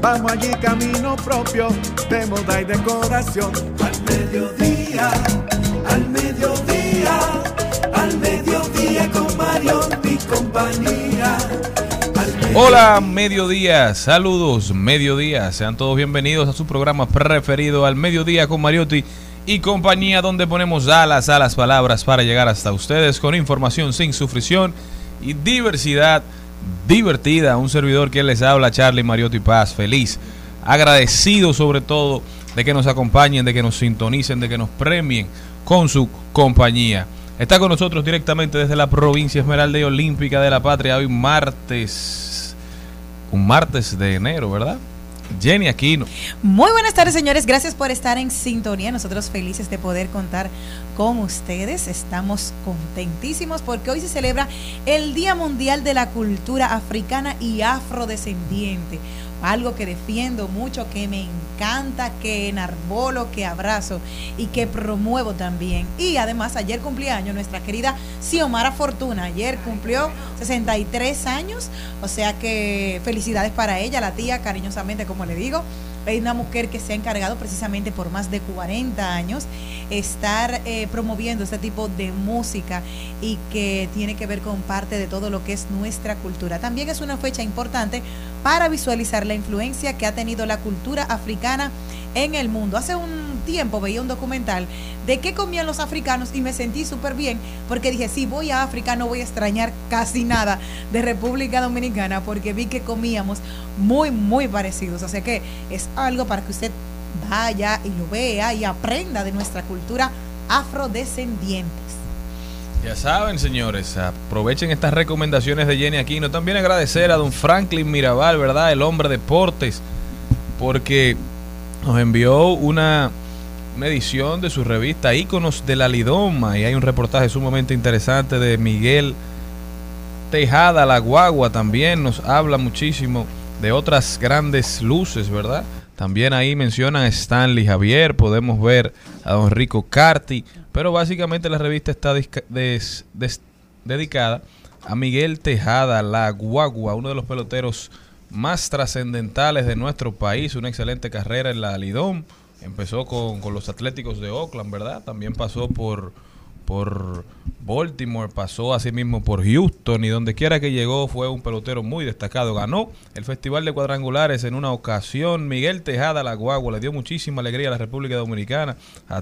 Vamos allí camino propio de moda y decoración. Al mediodía, al mediodía, al mediodía con Mario y compañía. Hola, mediodía, saludos, mediodía. Sean todos bienvenidos a su programa preferido al mediodía con Mariotti y compañía donde ponemos alas a las palabras para llegar hasta ustedes con información sin sufrición y diversidad divertida. Un servidor que les habla, Charlie Mariotti Paz, feliz, agradecido sobre todo de que nos acompañen, de que nos sintonicen, de que nos premien con su compañía. Está con nosotros directamente desde la provincia Esmeralda y Olímpica de la Patria hoy martes, un martes de enero, ¿verdad? Jenny Aquino. Muy buenas tardes, señores. Gracias por estar en sintonía. Nosotros felices de poder contar con ustedes. Estamos contentísimos porque hoy se celebra el Día Mundial de la Cultura Africana y Afrodescendiente. Algo que defiendo mucho, que me encanta, que enarbolo, que abrazo y que promuevo también. Y además, ayer cumpleaños nuestra querida Xiomara Fortuna. Ayer cumplió 63 años. O sea que felicidades para ella, la tía, cariñosamente, como le digo. Es una mujer que se ha encargado precisamente por más de 40 años estar eh, promoviendo este tipo de música y que tiene que ver con parte de todo lo que es nuestra cultura. También es una fecha importante para visualizar la influencia que ha tenido la cultura africana en el mundo. Hace un tiempo veía un documental de qué comían los africanos y me sentí súper bien porque dije, si voy a África no voy a extrañar casi nada de República Dominicana porque vi que comíamos muy, muy parecidos. Sea que es algo para que usted vaya y lo vea y aprenda de nuestra cultura afrodescendientes. Ya saben, señores, aprovechen estas recomendaciones de Jenny Aquino. También agradecer a don Franklin Mirabal, ¿verdad? El hombre deportes, porque nos envió una, una edición de su revista Íconos de la Lidoma y hay un reportaje sumamente interesante de Miguel Tejada, la guagua también nos habla muchísimo de otras grandes luces, ¿verdad? También ahí mencionan a Stanley Javier, podemos ver a don Rico Carti, pero básicamente la revista está dedicada a Miguel Tejada, la guagua, uno de los peloteros más trascendentales de nuestro país, una excelente carrera en la Lidom, empezó con, con los Atléticos de Oakland, ¿verdad? También pasó por por Baltimore, pasó así mismo por Houston y donde quiera que llegó fue un pelotero muy destacado. Ganó el Festival de Cuadrangulares en una ocasión. Miguel Tejada, la guagua, le dio muchísima alegría a la República Dominicana.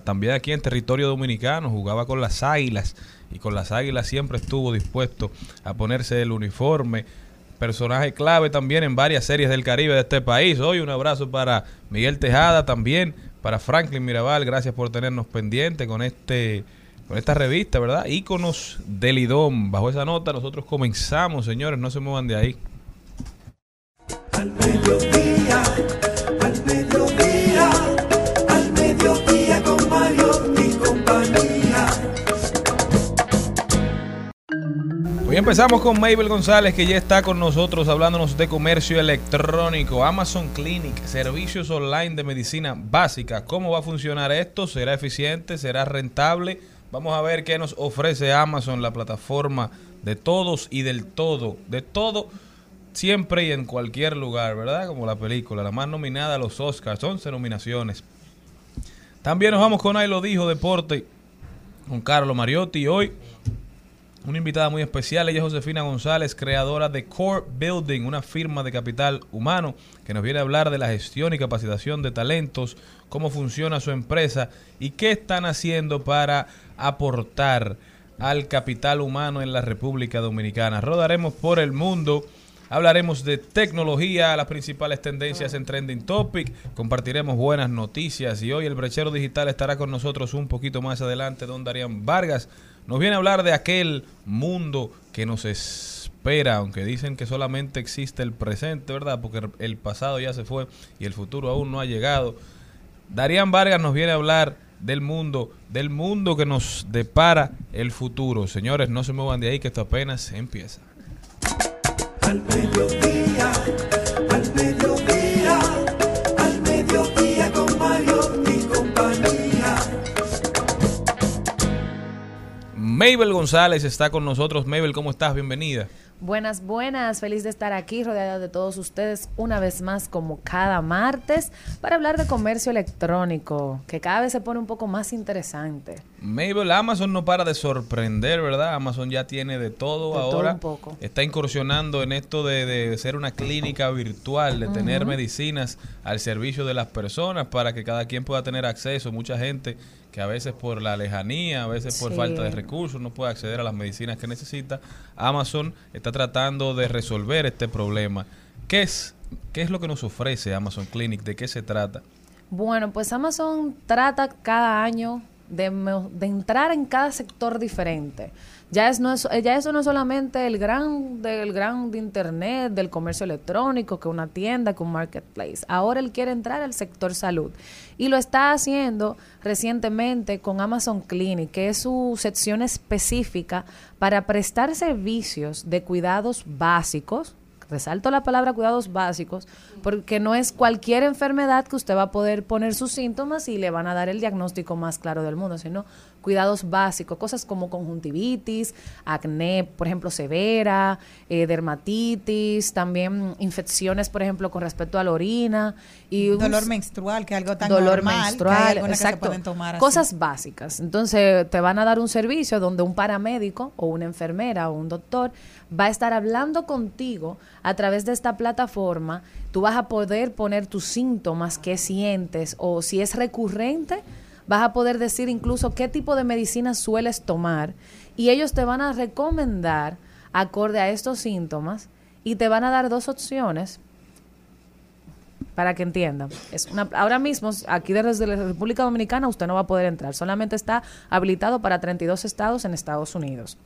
También aquí en territorio dominicano jugaba con las Águilas y con las Águilas siempre estuvo dispuesto a ponerse el uniforme. Personaje clave también en varias series del Caribe de este país. Hoy un abrazo para Miguel Tejada también, para Franklin Mirabal. Gracias por tenernos pendiente con este con esta revista, ¿verdad? Íconos del IDOM. Bajo esa nota nosotros comenzamos, señores, no se muevan de ahí. Al mediodía, al mediodía, al mediodía con Mario y compañía. Empezamos con Mabel González, que ya está con nosotros hablándonos de comercio electrónico, Amazon Clinic, servicios online de medicina básica. ¿Cómo va a funcionar esto? ¿Será eficiente? ¿Será rentable? Vamos a ver qué nos ofrece Amazon, la plataforma de todos y del todo, de todo, siempre y en cualquier lugar, ¿verdad? Como la película, la más nominada a los Oscars, 11 nominaciones. También nos vamos con Ahí lo dijo Deporte, con Carlos Mariotti. Hoy una invitada muy especial, ella es Josefina González, creadora de Core Building, una firma de capital humano que nos viene a hablar de la gestión y capacitación de talentos, cómo funciona su empresa y qué están haciendo para aportar al capital humano en la República Dominicana. Rodaremos por el mundo. Hablaremos de tecnología, las principales tendencias en Trending Topic, compartiremos buenas noticias y hoy el brechero digital estará con nosotros un poquito más adelante, don Darían Vargas nos viene a hablar de aquel mundo que nos espera, aunque dicen que solamente existe el presente, ¿verdad? Porque el pasado ya se fue y el futuro aún no ha llegado. Darían Vargas nos viene a hablar del mundo, del mundo que nos depara el futuro. Señores, no se muevan de ahí que esto apenas empieza. Al mediodía, al mediodía, al mediodía con Mario y compañía. Mabel González está con nosotros. Mabel, ¿cómo estás? Bienvenida. Buenas, buenas, feliz de estar aquí rodeada de todos ustedes una vez más como cada martes para hablar de comercio electrónico, que cada vez se pone un poco más interesante. Mabel, Amazon no para de sorprender, ¿verdad? Amazon ya tiene de todo De todo ahora. un poco. Está incursionando en esto de, de ser una clínica virtual, de tener medicinas al servicio de las personas para que cada quien pueda tener acceso. Mucha gente que a veces por la lejanía, a veces por Sí. falta de recursos, no puede acceder a las medicinas que necesita. Amazon está tratando de resolver este problema. ¿Qué es, qué es lo que nos ofrece Amazon Clinic? ¿De qué se trata? Bueno, pues Amazon trata cada año de, entrar en cada sector diferente. Ya, es, no ya eso no es solamente el gran, del gran de Internet, del comercio electrónico, que una tienda, que un marketplace. Ahora él quiere entrar al sector salud. Y lo está haciendo recientemente con Amazon Clinic, que es su sección específica para prestar servicios de cuidados básicos, resalto la palabra cuidados básicos, porque no es cualquier enfermedad que usted va a poder poner sus síntomas y le van a dar el diagnóstico más claro del mundo, sino cuidados básicos, cosas como conjuntivitis, acné, por ejemplo, severa, eh, dermatitis, también infecciones, por ejemplo, con respecto a la orina y un- Dolor menstrual, que es algo tan dolor normal, que hay menstrual, que se exacto. pueden tomar así. Cosas básicas. Entonces, te van a dar un servicio donde un paramédico o una enfermera o un doctor va a estar hablando contigo a través de esta plataforma. Tú vas a poder poner tus síntomas, qué sientes o si es recurrente, vas a poder decir incluso qué tipo de medicina sueles tomar y ellos te van a recomendar acorde a estos síntomas y te van a dar dos opciones para que entiendan. Es una, ahora mismo, aquí desde la República Dominicana, usted no va a poder entrar. Solamente está habilitado para 32 estados en Estados Unidos.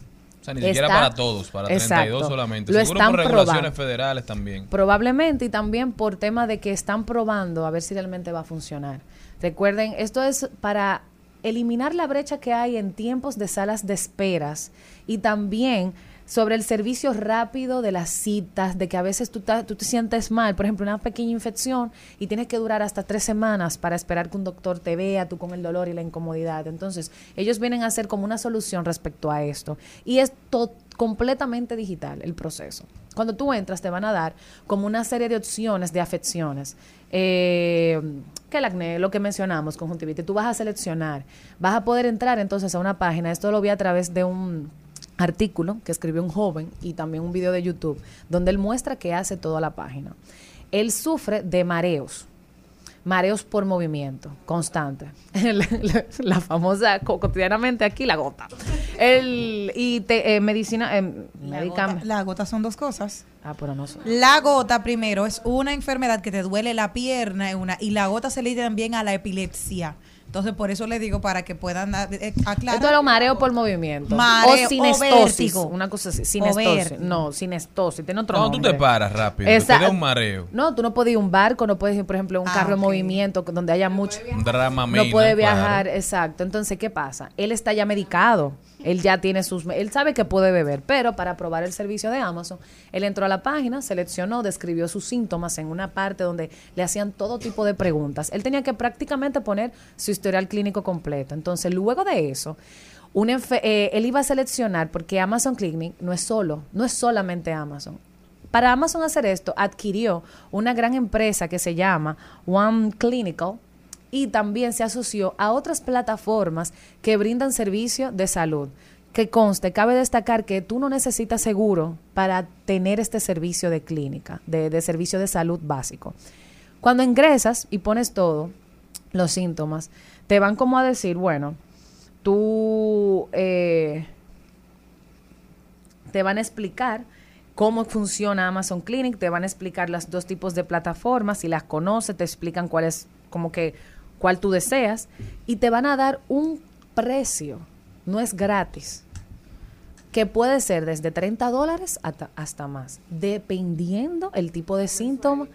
Sea, ni siquiera Está- para todos, para 32 Exacto. solamente. Lo Seguro están por regulaciones probando. federales también. Probablemente y también por tema de que están probando a ver si realmente va a funcionar. Recuerden, esto es para eliminar la brecha que hay en tiempos de salas de esperas y también sobre el servicio rápido de las citas, de que a veces tú, te sientes mal, por ejemplo, una pequeña infección y tienes que durar hasta tres semanas para esperar que un doctor te vea, tú con el dolor y la incomodidad. Entonces, ellos vienen a hacer como una solución respecto a esto. Y es completamente digital el proceso. Cuando tú entras te van a dar como una serie de opciones de afecciones. Eh, que el acné, lo que mencionamos, conjuntivitis, tú vas a seleccionar, vas a poder entrar entonces a una página, esto lo vi a través de un artículo que escribió un joven y también un video de YouTube, donde él muestra que hace toda la página. Él sufre de mareos, mareos por movimiento constante. la, la- la famosa, co- cotidianamente aquí, la gota. El, y te, eh, medicina, eh, La gota, la gota son dos cosas. Ah, pero no sé. La gota primero es una enfermedad que te duele la pierna una, y la gota se le dice también a la epilepsia. Entonces, por eso le digo para que puedan dar- eh, aclarar. Esto era un mareo por movimiento. Mareo o sinestosis. o una cosa así. Sinestosis. No, sinestosis. Tiene otro tú nombre. te paras rápido, da un mareo, No, tú no puedes ir a un barco, no puedes ir, por ejemplo, a un Ah, carro en movimiento donde haya mucho. un drama No puede viajar, exacto. Entonces, ¿qué pasa? Él está ya medicado. Él ya tiene sus... Él sabe que puede beber, pero para probar el servicio de Amazon, él entró a la página, seleccionó, describió sus síntomas en una parte donde le hacían todo tipo de preguntas. Él tenía que prácticamente poner su historial clínico completo. Entonces, luego de eso, eh, él iba a seleccionar, porque Amazon Clinic no es solo, no es solamente Amazon. Para Amazon hacer esto, adquirió una gran empresa que se llama One Clinical y también se asoció a otras plataformas que brindan servicio de salud. Que conste, cabe destacar que tú no necesitas seguro para tener este servicio de clínica, de, de servicio de salud básico. Cuando ingresas y pones todo, los síntomas, te van como a decir, bueno, tú eh, te van a explicar cómo funciona Amazon Clinic, te van a explicar los dos tipos de plataformas, si las conoces, te explican cuál es, como que, cuál tú deseas, y te van a dar un precio, no es gratis, que puede ser desde 30 dólares hasta, hasta más, dependiendo el tipo de síntoma.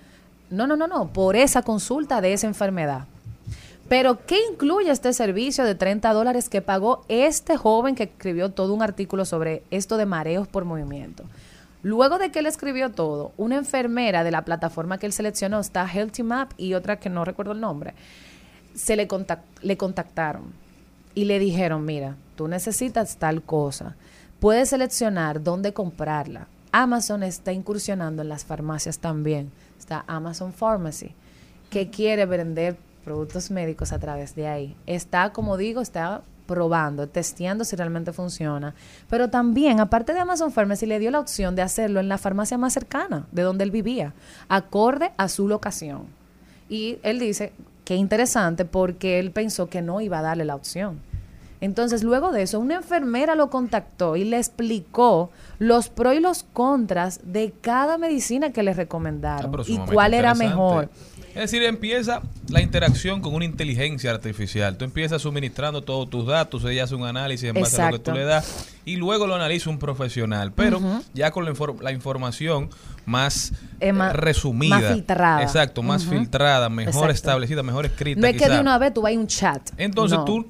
No, no, no, no, por esa consulta de esa enfermedad. Pero, ¿qué incluye este servicio de 30 dólares que pagó este joven que escribió todo un artículo sobre esto de mareos por movimiento? Luego de que él escribió todo, una enfermera de la plataforma que él seleccionó, está Healthy Map y otra que no recuerdo el nombre, se le, contac- le contactaron y le dijeron, mira, tú necesitas tal cosa, puedes seleccionar dónde comprarla. Amazon está incursionando en las farmacias también. Está Amazon Pharmacy, que quiere vender productos médicos a través de ahí. Está, como digo, está probando, testeando si realmente funciona. Pero también, aparte de Amazon Pharmacy, le dio la opción de hacerlo en la farmacia más cercana de donde él vivía, acorde a su locación. Y él dice que interesante porque él pensó que no iba a darle la opción. Entonces, luego de eso, una enfermera lo contactó y le explicó los pros y los contras de cada medicina que le Ah, recomendaron pero y cuál era mejor. Es decir, empieza la interacción con una inteligencia artificial. Tú empiezas suministrando todos tus datos, ella hace un análisis en base a lo que tú le das y luego lo analiza un profesional, pero ya con la, infor- la información más Eh, eh, resumida. más filtrada. Exacto, más filtrada, mejor Exacto. establecida, mejor escrita. No es que de una vez tú vas a un chat. Entonces No. tú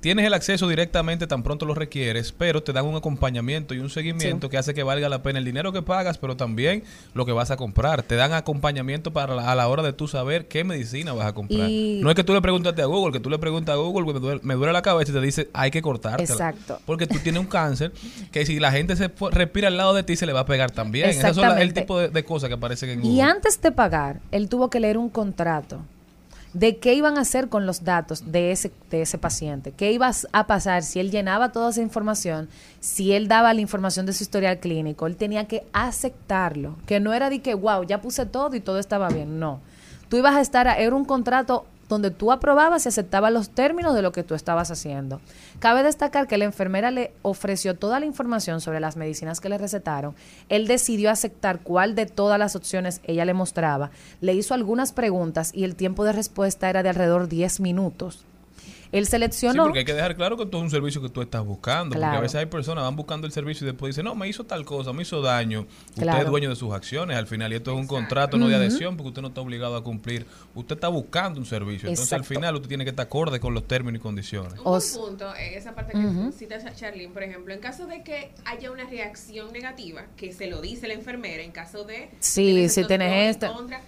tienes el acceso directamente tan pronto lo requieres, pero te dan un acompañamiento y un seguimiento Sí. que hace que valga la pena el dinero que pagas, pero también lo que vas a comprar. Te dan acompañamiento para la- a la hora de tú saber qué medicina vas a comprar. Y- No es que tú le preguntaste a Google, que tú le preguntas a Google, me duele, me duele la cabeza y te dice, hay que cortártela. Exacto. Porque tú tienes un cáncer que si la gente se respira al lado de ti se le va a pegar también. Esas son las- el tipo de, de cosas que aparecen en Google. Y antes de pagar, él tuvo que leer un contrato de qué iban a hacer con los datos de ese, de ese paciente, qué iba a pasar si él llenaba toda esa información, si él daba la información de su historial clínico, él tenía que aceptarlo, que no era de que, wow, ya puse todo y todo estaba bien, no. Tú ibas a estar, era un contrato donde tú aprobabas y aceptabas los términos de lo que tú estabas haciendo. Cabe destacar que la enfermera le ofreció toda la información sobre las medicinas que le recetaron. Él decidió aceptar cuál de todas las opciones ella le mostraba. Le hizo algunas preguntas y el tiempo de respuesta era de alrededor 10 minutos. Él Sí, seleccionó... porque hay que dejar claro que todo es un servicio que tú estás buscando. Porque a Claro. veces hay personas van buscando el servicio y después dicen, no, me hizo tal cosa, me hizo daño. Usted Claro. es dueño de sus acciones al final y esto es un contrato, no de adhesión, porque usted no está obligado a cumplir. Usted está buscando un servicio. Entonces al Exacto. final usted tiene que estar acorde con los términos y condiciones. Un O buen s- punto en esa parte que cita Cha- Charlene, por ejemplo, en caso de que haya una reacción negativa, que se lo dice la enfermera, en caso de... Sí, si tienes contras,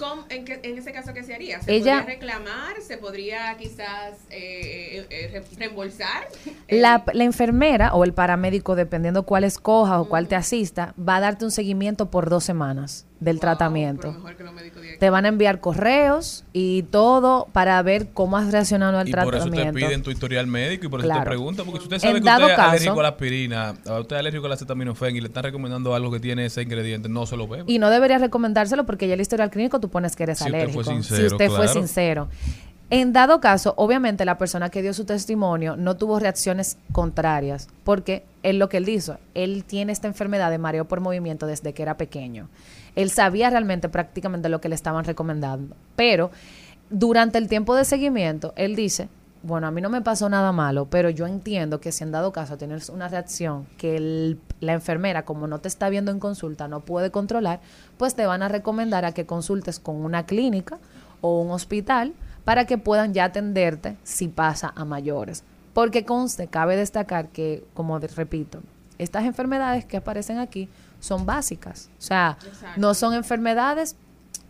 ¿cómo- en, ese caso, ¿qué se haría? ¿Se Ella- podría reclamar? ¿Se podría quizás eh, eh, eh, re- reembolsar? La, la enfermera o el paramédico, dependiendo cuál escojas o cuál te asista, va a darte un seguimiento por dos semanas del Wow, tratamiento. pero mejor que los médicos directos. Te van a enviar correos y todo para ver cómo has reaccionado al Y por eso tratamiento. te piden tu historial médico y por eso Claro. te preguntan. Porque si usted En sabe que usted es alérgico a la aspirina, a usted es alérgico a la acetaminofén y le están recomendando algo que tiene ese ingrediente, no se lo beba. Y no debería recomendárselo porque ya el historial clínico tú pones que eres Si usted fue alérgico. sincero, si usted fue sincero. En dado caso, obviamente la persona que dio su testimonio no tuvo reacciones contrarias, porque es lo que él dijo. Él tiene esta enfermedad de mareo por movimiento desde que era pequeño. Él sabía realmente prácticamente lo que le estaban recomendando, pero durante el tiempo de seguimiento, él dice, bueno, a mí no me pasó nada malo, pero yo entiendo que si en dado caso tienes una reacción que la enfermera, como no te está viendo en consulta, no puede controlar, pues te van a recomendar a que consultes con una clínica o un hospital para que puedan ya atenderte si pasa a mayores. Porque conste, cabe destacar que, como repito, estas enfermedades que aparecen aquí son básicas. O sea, Exacto. no son enfermedades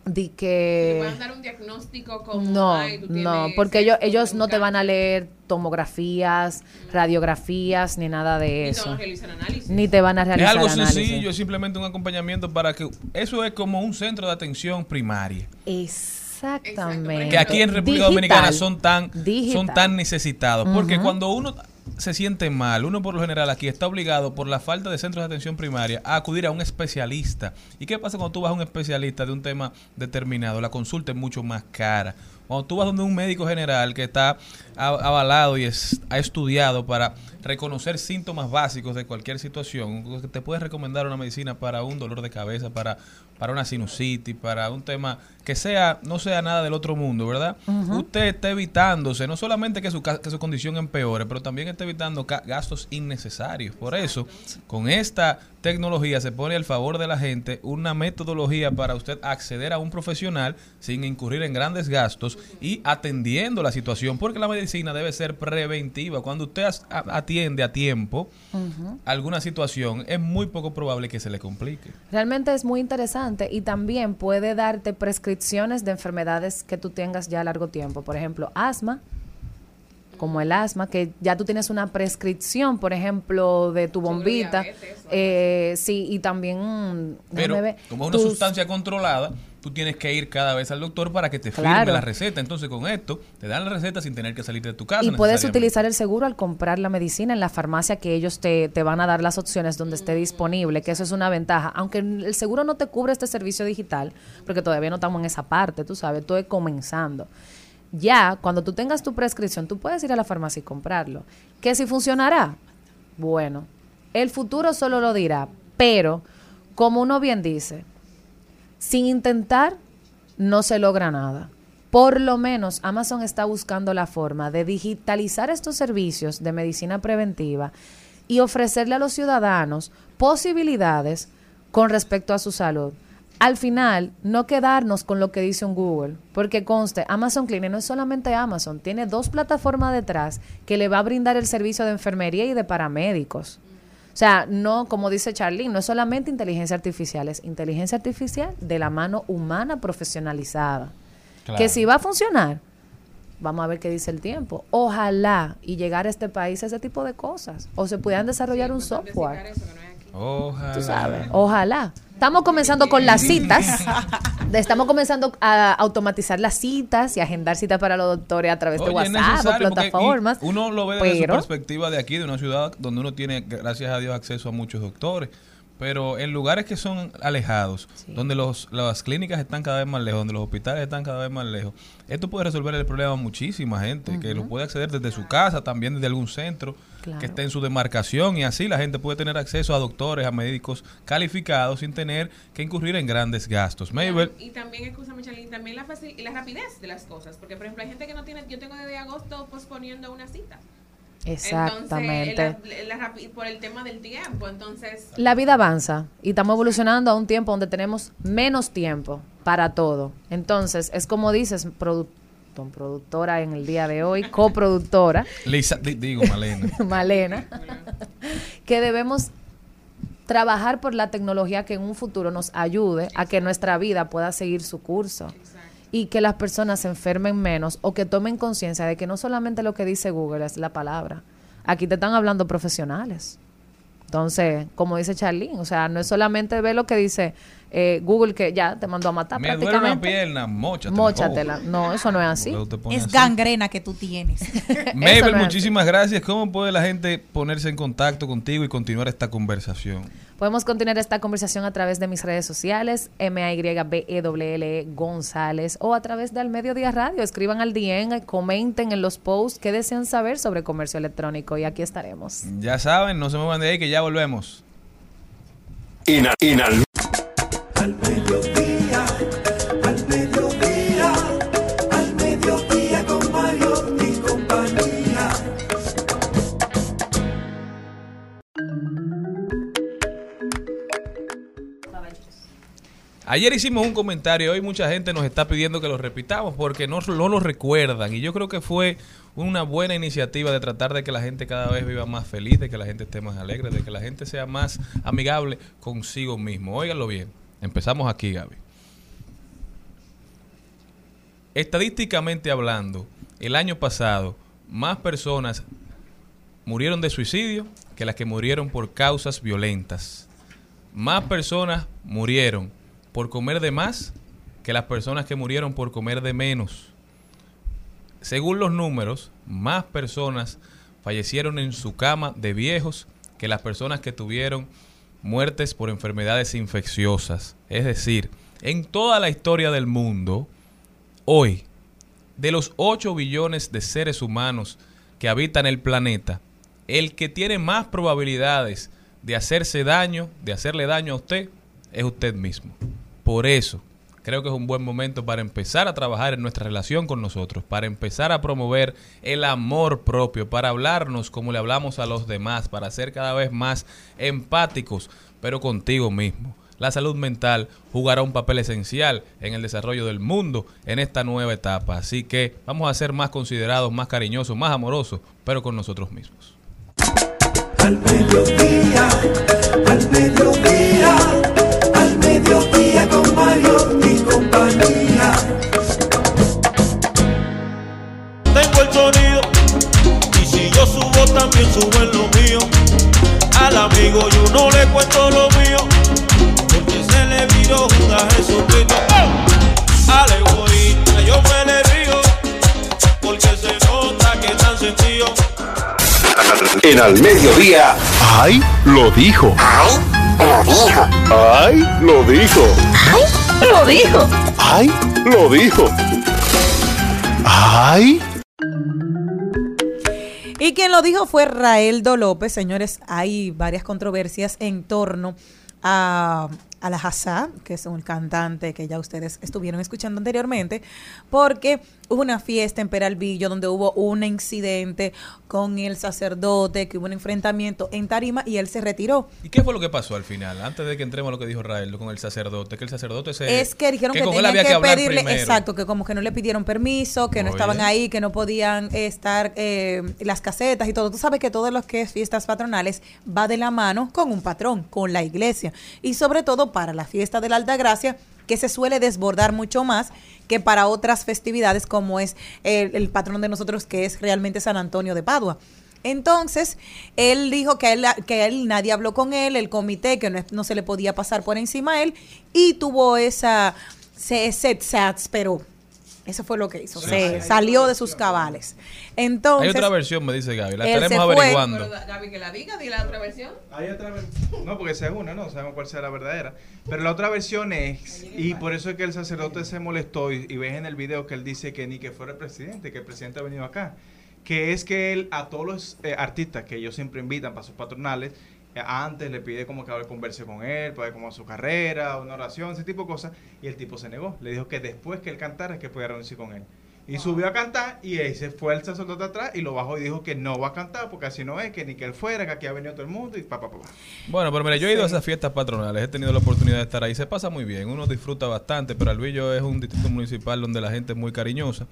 de Te que... pueden dar un diagnóstico como. No, "Ay, tú no, porque ellos, ellos no te van a cáncer". leer tomografías, radiografías, ni nada de Ni te eso. van a realizar análisis. Ni te van a Es realizar algo análisis. sencillo, es simplemente un acompañamiento para que eso es como un centro de atención primaria. Exactamente. Que aquí en República Digital. Dominicana son tan Digital. son tan necesitados, porque cuando uno se siente mal, uno por lo general aquí está obligado por la falta de centros de atención primaria a acudir a un especialista. ¿Y qué pasa cuando tú vas a un especialista de un tema determinado? La consulta es mucho más cara. Cuando tú vas donde un médico general que está avalado y es- ha estudiado para reconocer síntomas básicos de cualquier situación, te puede recomendar una medicina para un dolor de cabeza, para, para una sinusitis, para un tema que sea no sea nada del otro mundo, ¿verdad? Usted está evitándose, no solamente que su, que su condición empeore, pero también está evitando gastos innecesarios. Por eso, con esta tecnología se pone al favor de la gente una metodología para usted acceder a un profesional sin incurrir en grandes gastos y atendiendo la situación, porque la medicina debe ser preventiva. Cuando usted a- atiende a tiempo alguna situación, es muy poco probable que se le complique. Realmente es muy interesante y también puede darte prescripciones de enfermedades que tú tengas ya a largo tiempo. Por ejemplo, asma, como el asma, que ya tú tienes una prescripción, por ejemplo, de tu bombita. diabetes Eh, sí, y también... Pero déjame ver, como es una tus- sustancia controlada, tú tienes que ir cada vez al doctor para que te firme Claro. la receta. Entonces con esto te dan la receta sin tener que salir de tu casa. Y puedes utilizar el seguro al comprar la medicina en la farmacia que ellos te, te van a dar las opciones donde esté disponible, que eso es una ventaja. Aunque el seguro no te cubre este servicio digital, porque todavía no estamos en esa parte, tú sabes, todo es comenzando. Ya, cuando tú tengas tu prescripción, tú puedes ir a la farmacia y comprarlo. ¿Que si funcionará? Bueno, el futuro solo lo dirá, pero como uno bien dice, sin intentar no se logra nada. Por lo menos Amazon está buscando la forma de digitalizar estos servicios de medicina preventiva y ofrecerle a los ciudadanos posibilidades con respecto a su salud. Al final, no quedarnos con lo que dice un Google, porque conste, Amazon Clinic no es solamente Amazon, tiene dos plataformas detrás que le va a brindar el servicio de enfermería y de paramédicos. O sea, no, como dice Charlene, no es solamente inteligencia artificial, es inteligencia artificial de la mano humana profesionalizada. Claro. Que si va a funcionar, vamos a ver qué dice el tiempo. Ojalá y llegar a este país a ese tipo de cosas. O se pudieran desarrollar un software. eso, no. Ojalá. Tú sabes, ojalá. Estamos comenzando con las citas. Estamos comenzando a automatizar las citas y agendar citas para los doctores a través de Oye, WhatsApp o plataformas. Uno lo ve desde su pero- perspectiva de aquí, de una ciudad donde uno tiene, gracias a Dios, acceso a muchos doctores. Pero en lugares que son alejados, donde los, las clínicas están cada vez más lejos, donde los hospitales están cada vez más lejos, esto puede resolver el problema a muchísima gente, que lo puede acceder desde su casa, también desde algún centro Claro. que esté en su demarcación y así la gente puede tener acceso a doctores, a médicos calificados sin tener que incurrir en grandes gastos. Mabel, Y también, escúchame, Charlene, también la, facil- y la rapidez de las cosas. Porque, por ejemplo, hay gente que no tiene. Yo tengo desde agosto posponiendo una cita. Exactamente. Entonces, la- la rapi- por el tema del tiempo. Entonces, La vida avanza y estamos evolucionando a un tiempo donde tenemos menos tiempo para todo. Entonces, es como dices, produ- don productora en el día de hoy, coproductora, Lisa, di- digo Malena. Malena, que debemos trabajar por la tecnología que en un futuro nos ayude a que nuestra vida pueda seguir su curso y que las personas se enfermen menos o que tomen conciencia de que no solamente lo que dice Google es la palabra. Aquí te están hablando profesionales. Entonces, como dice Charlene, o sea, no es solamente ver lo que dice eh, Google que ya te mandó a matar Me duele una prácticamente. pierna, móchatela. Móchatela. No, eso no es así. Es así. gangrena que tú tienes. Mabel, no muchísimas gracias. ¿Cómo puede la gente ponerse en contacto contigo y continuar esta conversación? Podemos continuar esta conversación a través de mis redes sociales, m a y b e w l e González, o a través del Mediodía Radio. Escriban al DM, comenten en los posts qué desean saber sobre comercio electrónico y aquí estaremos. Ya saben, no se muevan de ahí que ya volvemos. Inal, inal, al mediodía, al mediodía, al mediodía con compañía. Ayer hicimos un comentario, hoy mucha gente nos está pidiendo que lo repitamos porque no, no lo recuerdan y yo creo que fue una buena iniciativa de tratar de que la gente cada vez viva más feliz, de que la gente esté más alegre, de que la gente sea más amigable consigo mismo. Óiganlo bien empezamos aquí Gaby. Estadísticamente hablando, el año pasado más personas murieron de suicidio que las que murieron por causas violentas. Más personas murieron por comer de más que las personas que murieron por comer de menos. Según los números, más personas fallecieron en su cama de viejos que las personas que tuvieron muertes por enfermedades infecciosas. Es decir, en toda la historia del mundo, hoy, de los 8 billones de seres humanos que habitan el planeta, el que tiene más probabilidades de hacerse daño, de hacerle daño a usted, es usted mismo. Por eso, creo que es un buen momento para empezar a trabajar en nuestra relación con nosotros, para empezar a promover el amor propio, para hablarnos como le hablamos a los demás, para ser cada vez más empáticos, pero contigo mismo. La salud mental jugará un papel esencial en el desarrollo del mundo en esta nueva etapa. Así que vamos a ser más considerados, más cariñosos, más amorosos, pero con nosotros mismos. Al mediodía, al mediodía, mediodía con Mario y compañía. Tengo el sonido y si yo subo también subo en lo mío. Al amigo yo no le cuento lo mío porque se le vino Judas Jesucristo. ¡Oh! Al egoísta yo me le río porque se nota que tan sencillo. En al mediodía. ¡Ay! Lo dijo. ¡Ay! Lo dijo. Lo dijo. ¡Ay! Lo dijo. ¡Ay! Y quien lo dijo fue Raeldo López. Señores, hay varias controversias en torno a, a la Hassá, que es un cantante que ya ustedes estuvieron escuchando anteriormente, porque hubo una fiesta en Peralvillo donde hubo un incidente con el sacerdote, que hubo un enfrentamiento en Tarima y él se retiró. ¿Y qué fue lo que pasó al final? Antes de que entremos a lo que dijo Rael con el sacerdote, que el sacerdote se... es que dijeron que, con él tenían había que, que pedirle, primero. exacto, que como que no le pidieron permiso, que no estaban ahí, que no podían estar eh, las casetas y todo. Tú sabes que todo lo que es fiestas patronales va de la mano con un patrón, con la iglesia. Y sobre todo para la fiesta de la Alta Gracia, que se suele desbordar mucho más que para otras festividades como es el, patrón de nosotros, que es realmente San Antonio de Padua. Entonces, él dijo que él, que él nadie habló con él, el comité, que no, no se le podía pasar por encima a él, y tuvo esa, se, esperó. Eso fue lo que hizo. se salió de sus cabales. Entonces, Hay otra versión, me dice Gaby. La estaremos se fue. averiguando. Pero, Gaby, que la diga, di la otra versión. Hay otra versión. No, porque esa es una, no sabemos cuál sea la verdadera. Pero la otra versión es, y por eso es que el sacerdote se molestó, y, y ves en el video que él dice que ni que fuera el presidente, que el presidente ha venido acá, que es que él a todos los eh, artistas que ellos siempre invitan para sus patronales, antes le pide como que hable, converse con él, para ver cómo va su carrera, una oración, ese tipo de cosas, y el tipo se negó. Le dijo que después que él cantara es que podía reunirse con él. Y subió a cantar y ahí se fue el sacerdote atrás y lo bajó y dijo que no va a cantar porque así no es, que ni que él fuera, que aquí ha venido todo el mundo y pa, pa, pa, pa. Bueno, pero mira, yo he ido a esas fiestas patronales, he tenido la oportunidad de estar ahí, se pasa muy bien, uno disfruta bastante, pero Albillo es un distrito municipal donde la gente es muy cariñosa,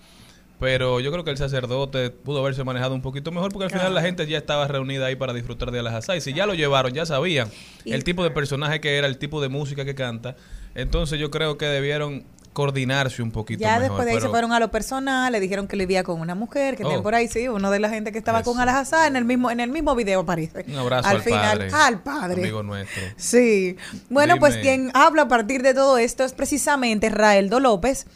pero yo creo que el sacerdote pudo haberse manejado un poquito mejor porque al final la gente ya estaba reunida ahí para disfrutar de las y si ya lo llevaron, ya sabían Y- el tipo de personaje que era, el tipo de música que canta, entonces yo creo que debieron coordinarse un poquito Ya mejor. después de ahí se fueron a lo personal, le dijeron que vivía con una mujer, que Oh. tenía por ahí, sí, uno de la gente que estaba con Eso. Alajazá en el mismo, en el mismo video aparece. Un abrazo al, al, final, padre. al padre. Amigo nuestro. Sí. Bueno, pues quien habla a partir de todo esto es precisamente Raeldo López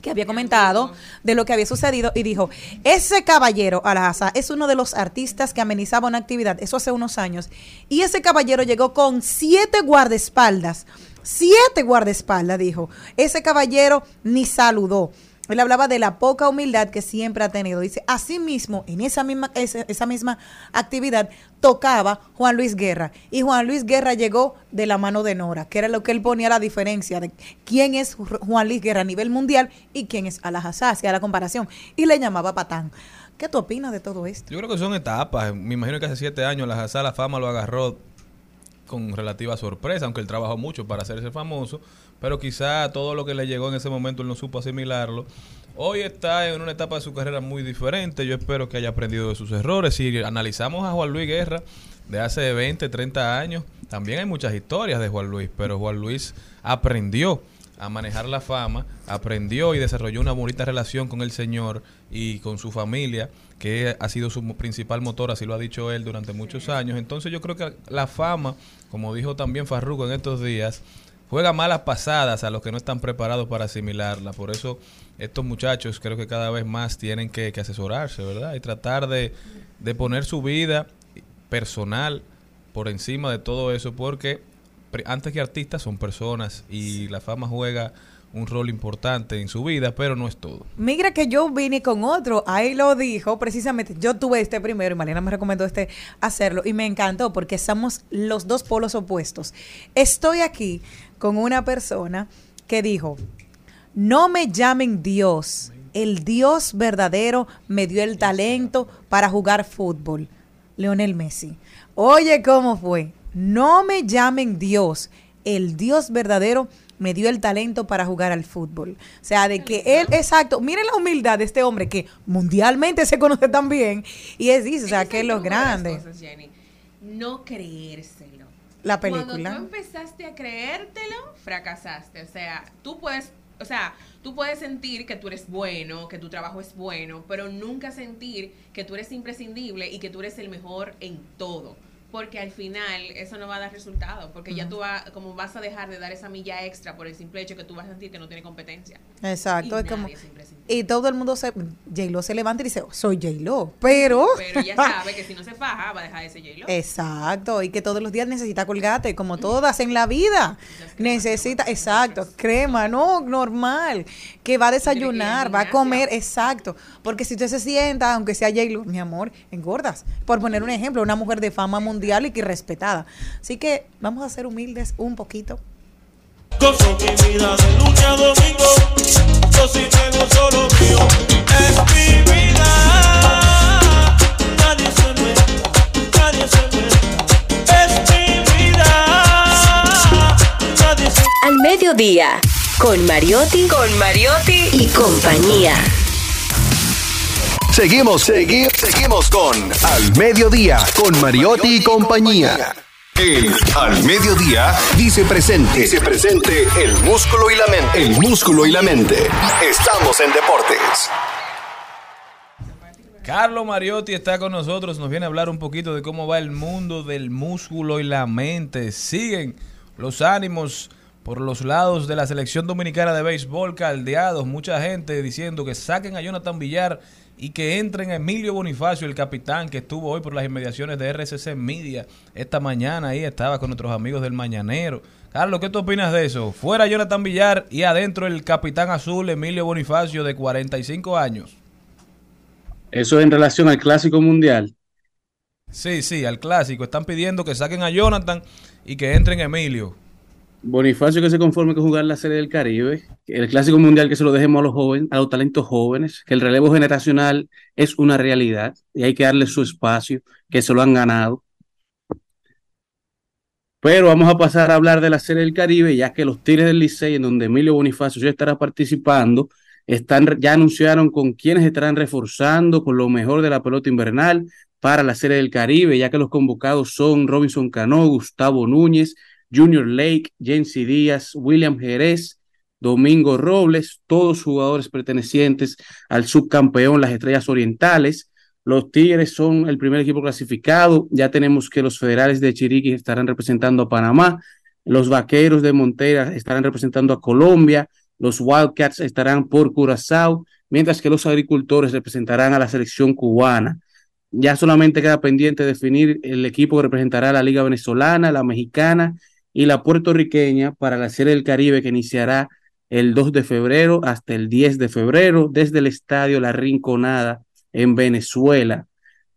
que había comentado de lo que había sucedido y dijo, ese caballero Alhaza es uno de los artistas que amenizaba una actividad, eso hace unos años, y ese caballero llegó con siete guardaespaldas, siete guardaespaldas, dijo, ese caballero ni saludó. Él hablaba de la poca humildad que siempre ha tenido. Dice, asimismo, en esa misma, esa, esa misma actividad tocaba Juan Luis Guerra. Y Juan Luis Guerra llegó de la mano de Nora, que era lo que él ponía la diferencia de quién es Ju- Juan Luis Guerra a nivel mundial y quién es Alajazá, hacía la comparación. Y le llamaba Patán. ¿Qué tú opinas de todo esto? Yo creo que son etapas. Me imagino que hace siete años la Hazá, la fama lo agarró con relativa sorpresa, aunque él trabajó mucho para hacerse famoso, pero quizá todo lo que le llegó en ese momento él no supo asimilarlo. Hoy está en una etapa de su carrera muy diferente, yo espero que haya aprendido de sus errores. Si analizamos a Juan Luis Guerra de hace 20, 30 años, también hay muchas historias de Juan Luis, pero Juan Luis aprendió a manejar la fama, aprendió y desarrolló una bonita relación con el Señor y con su familia, que ha sido su principal motor, así lo ha dicho él durante muchos años. Entonces yo creo que la fama, como dijo también Farruko en estos días, juega malas pasadas a los que no están preparados para asimilarla. Por eso estos muchachos creo que cada vez más tienen que, que asesorarse, ¿verdad? Y tratar de, de poner su vida personal por encima de todo eso, porque antes que artistas son personas y la fama juega un rol importante en su vida, pero no es todo. Mira que yo vine con otro, ahí lo dijo, precisamente, yo tuve este primero y Malena me recomendó este hacerlo y me encantó porque somos los dos polos opuestos. Estoy aquí con una persona que dijo, no me llamen Dios, el Dios verdadero me dio el talento para jugar fútbol, Leonel Messi. Oye, ¿cómo fue? No me llamen Dios, el Dios verdadero me dio el talento para jugar al fútbol. O sea, de que él, exacto, miren la humildad de este hombre que mundialmente se conoce tan bien y es dice, o sea, que es lo grande. Cosas, Jenny. No creérselo. La Cuando película. tú empezaste a creértelo, fracasaste. O sea, tú puedes, o sea, tú puedes sentir que tú eres bueno, que tu trabajo es bueno, pero nunca sentir que tú eres imprescindible y que tú eres el mejor en todo. Porque al final eso no va a dar resultado, porque ya tú vas, como vas a dejar de dar esa milla extra por el simple hecho que tú vas a sentir que no tiene competencia. Exacto, Y es como es. Y todo el mundo se J-Lo se levanta y dice, soy J-Lo, pero Pero ya sabe que si no se faja, va a dejar de ser J-Lo. Exacto, y que todos los días necesita colgate, como todas en la vida. Necesita, exacto, crema, no, normal, que va a desayunar, va a comer, exacto. Porque si usted se sienta, aunque sea J-Lo, mi amor, engordas. Por poner un ejemplo, una mujer de fama mundial y que respetada. Así que vamos a ser humildes un poquito. Gozo mi vida de lunes a domingo. Yo sí tengo solo mío. Es mi vida. Nadie se me, nadie se me. Es mi vida. Nadie se Al mediodía, con Mariotti, con Mariotti y compañía. Seguimos, seguimos, seguimos con Al Mediodía, con Mariotti y compañía. El Al Mediodía dice presente. Dice presente el músculo y la mente. El músculo y la mente. Estamos en deportes. Carlos Mariotti está con nosotros, nos viene a hablar un poquito de cómo va el mundo del músculo y la mente. Siguen los ánimos por los lados de la selección dominicana de béisbol caldeados, mucha gente diciendo que saquen a Jonathan Villar y que entren a Emilio Bonifacio, el capitán que estuvo hoy por las inmediaciones de RCC Media esta mañana ahí estaba con nuestros amigos del Mañanero. Carlos, ¿qué tú opinas de eso? Fuera Jonathan Villar y adentro el capitán azul Emilio Bonifacio de 45 años. Eso en relación al Clásico Mundial. Sí, sí, al clásico. Están pidiendo que saquen a Jonathan y que entren Emilio. Bonifacio que se conforme con jugar la Serie del Caribe, el Clásico Mundial que se lo dejemos a los jóvenes, a los talentos jóvenes, que el relevo generacional es una realidad y hay que darle su espacio, que se lo han ganado. Pero vamos a pasar a hablar de la Serie del Caribe, ya que los Tigres del Licey, en donde Emilio Bonifacio ya estará participando, están, ya anunciaron con quienes estarán reforzando con lo mejor de la pelota invernal para la Serie del Caribe, ya que los convocados son Robinson Cano, Gustavo Núñez, Junior Lake, Jensi Díaz, William Jerez, Domingo Robles, todos jugadores pertenecientes al subcampeón, las Estrellas Orientales. Los Tigres son el primer equipo clasificado. Ya tenemos que los Federales de Chiriquí estarán representando a Panamá. Los Vaqueros de Montera estarán representando a Colombia. Los Wildcats estarán por Curazao, mientras que los agricultores representarán a la selección cubana. Ya solamente queda pendiente definir el equipo que representará a la Liga Venezolana, la Mexicana y la puertorriqueña para la Serie del Caribe que iniciará el 2 de febrero hasta el 10 de febrero desde el estadio La Rinconada en Venezuela.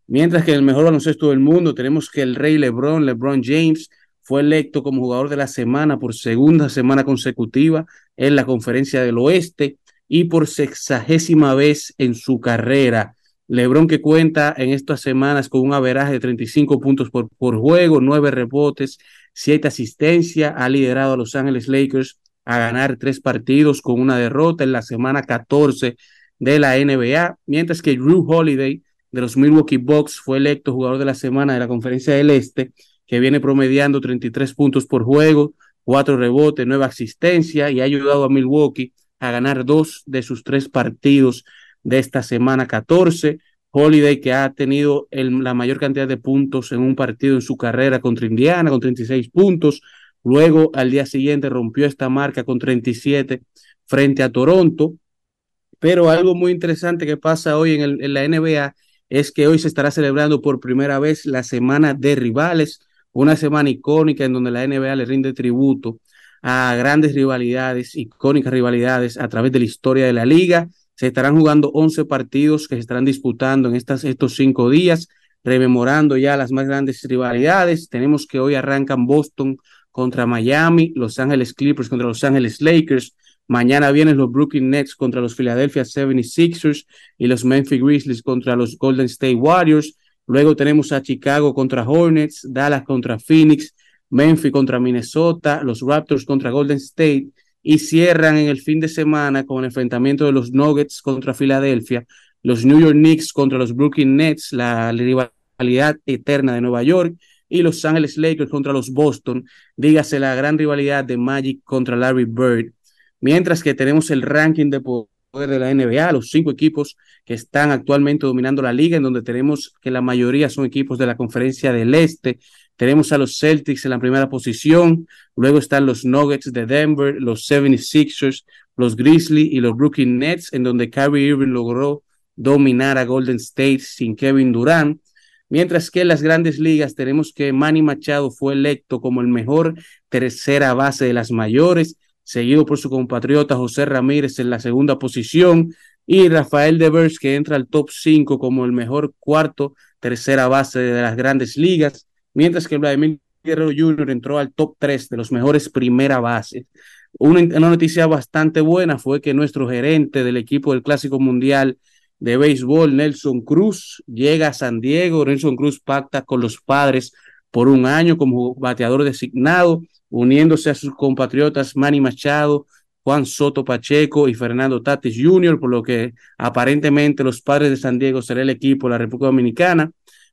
Mientras que en el mejor baloncesto del mundo tenemos que el rey LeBron, LeBron James, fue electo como jugador de la semana por segunda semana consecutiva en la conferencia del oeste y por sexagésima vez en su carrera. LeBron que cuenta en estas semanas con un averaje de 35 puntos por, por juego, 9 rebotes, siete asistencias, ha liderado a Los Ángeles Lakers a ganar tres partidos con una derrota en la semana 14 de la NBA, mientras que Drew Holiday de los Milwaukee Bucks fue electo jugador de la semana de la Conferencia del Este, que viene promediando 33 puntos por juego, cuatro rebotes, nueva asistencia y ha ayudado a Milwaukee a ganar dos de sus tres partidos de esta semana 14. Holiday, que ha tenido la mayor cantidad de puntos en un partido en su carrera contra Indiana, con 36 puntos. Luego, al día siguiente, rompió esta marca con 37 frente a Toronto. Pero algo muy interesante que pasa hoy en, en la NBA es que hoy se estará celebrando por primera vez la Semana de Rivales, una semana icónica en donde la NBA le rinde tributo a grandes rivalidades, icónicas rivalidades a través de la historia de la liga. Se estarán jugando 11 partidos que se estarán disputando en estas, estos cinco días, rememorando ya las más grandes rivalidades. Tenemos que hoy arrancan Boston contra Miami, Los Ángeles Clippers contra Los Ángeles Lakers. Mañana vienen los Brooklyn Nets contra los Philadelphia 76ers y los Memphis Grizzlies contra los Golden State Warriors. Luego tenemos a Chicago contra Hornets, Dallas contra Phoenix, Memphis contra Minnesota, los Raptors contra Golden State y cierran en el fin de semana con el enfrentamiento de los Nuggets contra Filadelfia, los New York Knicks contra los Brooklyn Nets, la rivalidad eterna de Nueva York y los Angeles Lakers contra los Boston, dígase la gran rivalidad de Magic contra Larry Bird. Mientras que tenemos el ranking de poder de la NBA, los cinco equipos que están actualmente dominando la liga, en donde tenemos que la mayoría son equipos de la conferencia del Este. Tenemos a los Celtics en la primera posición, luego están los Nuggets de Denver, los 76ers, los Grizzlies y los Brooklyn Nets, en donde Kyrie Irving logró dominar a Golden State sin Kevin Durant. Mientras que en las grandes ligas tenemos que Manny Machado fue electo como el mejor tercera base de las mayores, seguido por su compatriota José Ramírez en la segunda posición y Rafael Devers que entra al top 5 como el mejor cuarto tercera base de las grandes ligas, mientras que Vladimir Guerrero Jr. entró al top 3 de los mejores primera base. Una, una noticia bastante buena fue que nuestro gerente del equipo del Clásico Mundial de Béisbol, Nelson Cruz, llega a San Diego. Nelson Cruz pacta con los padres por un año como bateador designado uniéndose a sus compatriotas Manny Machado, Juan Soto Pacheco y Fernando Tatis Jr., por lo que aparentemente los padres de San Diego será el equipo de la República Dominicana,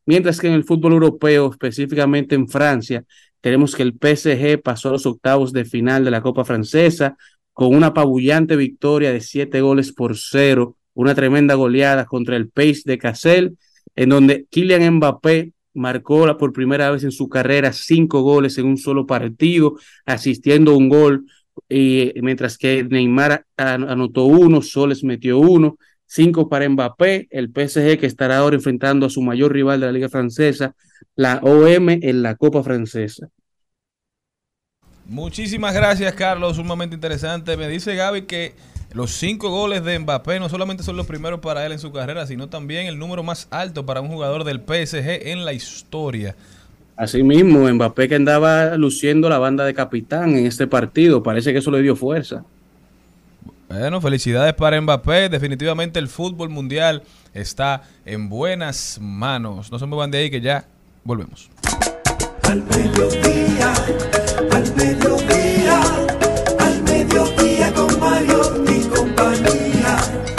mientras que en el fútbol europeo, específicamente en Francia, tenemos que el PSG pasó a los octavos de final de la Copa Francesa con una apabullante victoria de siete goles por cero, una tremenda goleada contra el Pace de Cassel, en donde Kylian Mbappé marcó por primera vez en su carrera cinco goles en un solo partido, asistiendo a un gol, y mientras que Neymar anotó uno, Soles metió uno, cinco para Mbappé, el PSG que estará ahora enfrentando a su mayor rival de la Liga Francesa, la OM en la Copa Francesa. Muchísimas gracias, Carlos. Sumamente interesante. Me dice Gaby que los cinco goles de Mbappé no solamente son los primeros para él en su carrera, sino también el número más alto para un jugador del PSG en la historia. Asimismo, Mbappé que andaba luciendo la banda de capitán en este partido, parece que eso le dio fuerza. Bueno, felicidades para Mbappé. Definitivamente el fútbol mundial está en buenas manos. No se muevan de ahí que ya volvemos. Al al al con y compañía.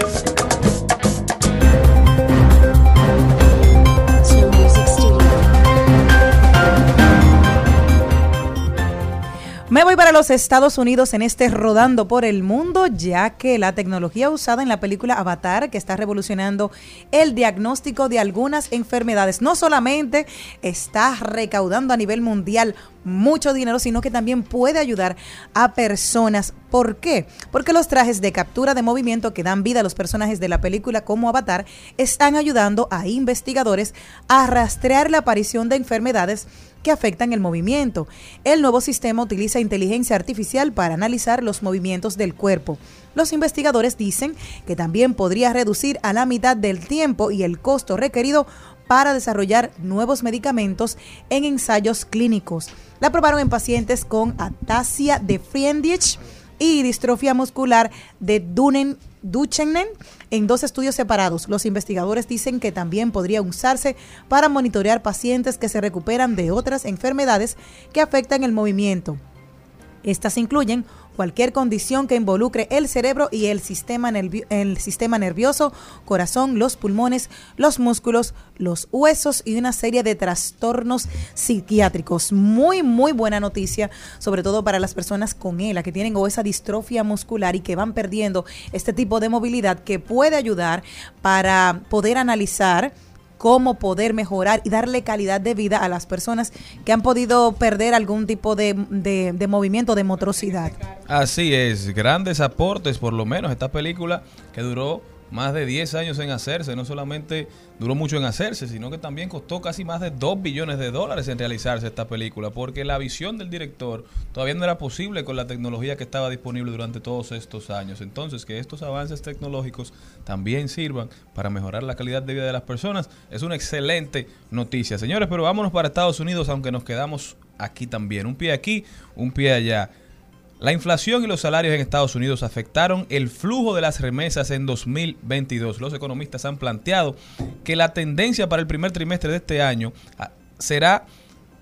Los Estados Unidos en este rodando por el mundo, ya que la tecnología usada en la película Avatar, que está revolucionando el diagnóstico de algunas enfermedades, no solamente está recaudando a nivel mundial mucho dinero, sino que también puede ayudar a personas. ¿Por qué? Porque los trajes de captura de movimiento que dan vida a los personajes de la película como Avatar están ayudando a investigadores a rastrear la aparición de enfermedades que afectan el movimiento. El nuevo sistema utiliza inteligencia artificial para analizar los movimientos del cuerpo. Los investigadores dicen que también podría reducir a la mitad del tiempo y el costo requerido para desarrollar nuevos medicamentos en ensayos clínicos. La probaron en pacientes con atasia de Friedrich y distrofia muscular de Dunen Duchenne en dos estudios separados. Los investigadores dicen que también podría usarse para monitorear pacientes que se recuperan de otras enfermedades que afectan el movimiento. Estas incluyen cualquier condición que involucre el cerebro y el sistema, el sistema nervioso, corazón, los pulmones, los músculos, los huesos y una serie de trastornos psiquiátricos. Muy, muy buena noticia, sobre todo para las personas con ELA que tienen o esa distrofia muscular y que van perdiendo este tipo de movilidad que puede ayudar para poder analizar cómo poder mejorar y darle calidad de vida a las personas que han podido perder algún tipo de, de- movimiento, de motricidad. Así es, grandes aportes, por lo menos esta película que duró más de 10 años en hacerse, no solamente duró mucho en hacerse, sino que también costó casi más de 2 billones de dólares en realizarse esta película, porque la visión del director todavía no era posible con la tecnología que estaba disponible durante todos estos años. Entonces, que estos avances tecnológicos también sirvan para mejorar la calidad de vida de las personas es una excelente noticia. Señores, pero vámonos para Estados Unidos, aunque nos quedamos aquí también. Un pie aquí, un pie allá. La inflación y los salarios en Estados Unidos afectaron el flujo de las remesas en 2022. Los economistas han planteado que la tendencia para el primer trimestre de este año ah, será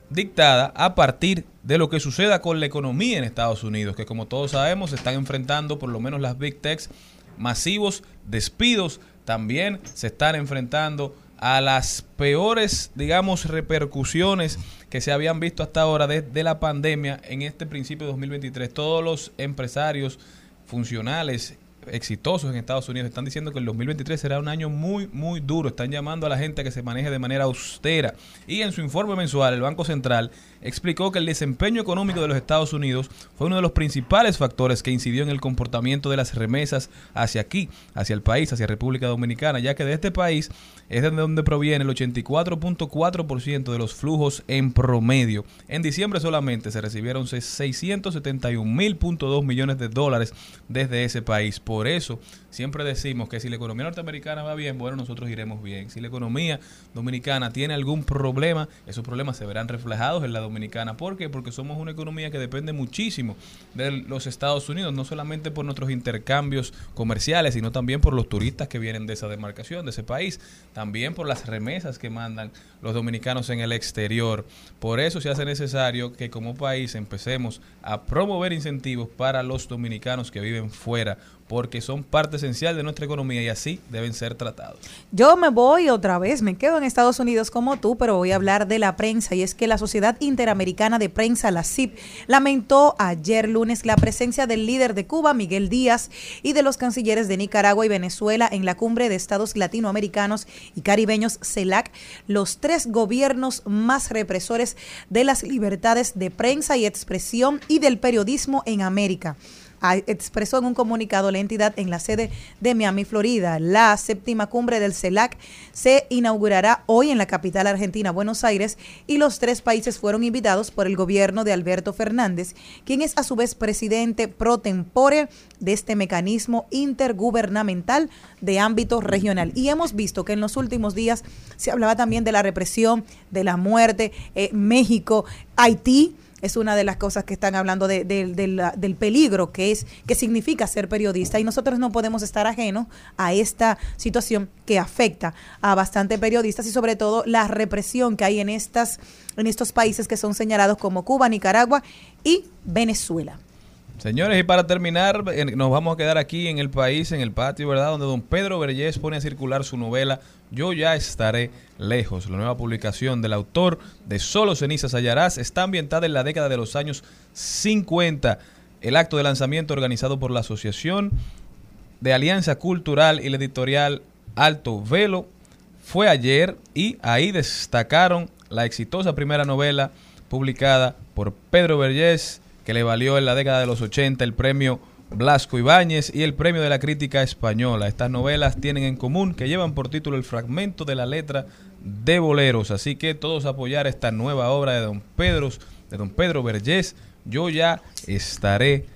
dictada a partir de lo que suceda con la economía en Estados Unidos, que como todos sabemos están enfrentando por lo menos las big techs masivos despidos, también se están enfrentando a las peores, digamos, repercusiones que se habían visto hasta ahora desde la pandemia en este principio de 2023. Todos los empresarios funcionales exitosos en Estados Unidos están diciendo que el 2023 será un año muy, muy duro. Están llamando a la gente a que se maneje de manera austera. Y en su informe mensual, el Banco Central explicó que el desempeño económico de los Estados Unidos fue uno de los principales factores que incidió en el comportamiento de las remesas hacia aquí, hacia el país, hacia República Dominicana, ya que de este país es de donde proviene el 84.4% de los flujos en promedio. En diciembre solamente se recibieron 671.2 millones de dólares desde ese país. Por eso siempre decimos que si la economía norteamericana va bien, bueno, nosotros iremos bien. Si la economía dominicana tiene algún problema, esos problemas se verán reflejados en la dominicana. ¿Por qué? Porque somos una economía que depende muchísimo de los Estados Unidos, no solamente por nuestros intercambios comerciales, sino también por los turistas que vienen de esa demarcación, de ese país, también por las remesas que mandan los dominicanos en el exterior. Por eso se hace necesario que como país empecemos a promover incentivos para los dominicanos que viven fuera, porque son parte esencial de nuestra economía y así deben ser tratados. Yo me voy otra vez, me quedo en Estados Unidos como tú, pero voy a hablar de la prensa y es que la Sociedad Interamericana de Prensa, la CIP, lamentó ayer lunes la presencia del líder de Cuba, Miguel Díaz, y de los cancilleres de Nicaragua y Venezuela en la cumbre de estados latinoamericanos y caribeños CELAC, los tres gobiernos más represores de las libertades de prensa y expresión y del periodismo en América expresó en un comunicado la entidad en la sede de Miami, Florida. La séptima cumbre del CELAC se inaugurará hoy en la capital argentina, Buenos Aires, y los tres países fueron invitados por el gobierno de Alberto Fernández, quien es a su vez presidente pro tempore de este mecanismo intergubernamental de ámbito regional. Y hemos visto que en los últimos días se hablaba también de la represión, de la muerte, eh, México, Haití es una de las cosas que están hablando de- de- de la- del peligro que es que significa ser periodista y nosotros no podemos estar ajenos a esta situación que afecta a bastantes periodistas y sobre todo la represión que hay en estas en estos países que son señalados como Cuba, Nicaragua y Venezuela. Señores, y para terminar, nos vamos a quedar aquí en el país, en el patio, ¿verdad? Donde don Pedro Vergés pone a circular su novela Yo ya estaré lejos. La nueva publicación del autor de Solo cenizas hallarás está ambientada en la década de los años 50. El acto de lanzamiento organizado por la Asociación de Alianza Cultural y la editorial Alto Velo fue ayer y ahí destacaron la exitosa primera novela publicada por Pedro Vergés, que le valió en la década de los 80 el premio Blasco Ibáñez y el premio de la crítica española. Estas novelas tienen en común que llevan por título el fragmento de la letra de boleros, así que todos apoyar esta nueva obra de don Pedro, de don Pedro Vergés. Yo ya estaré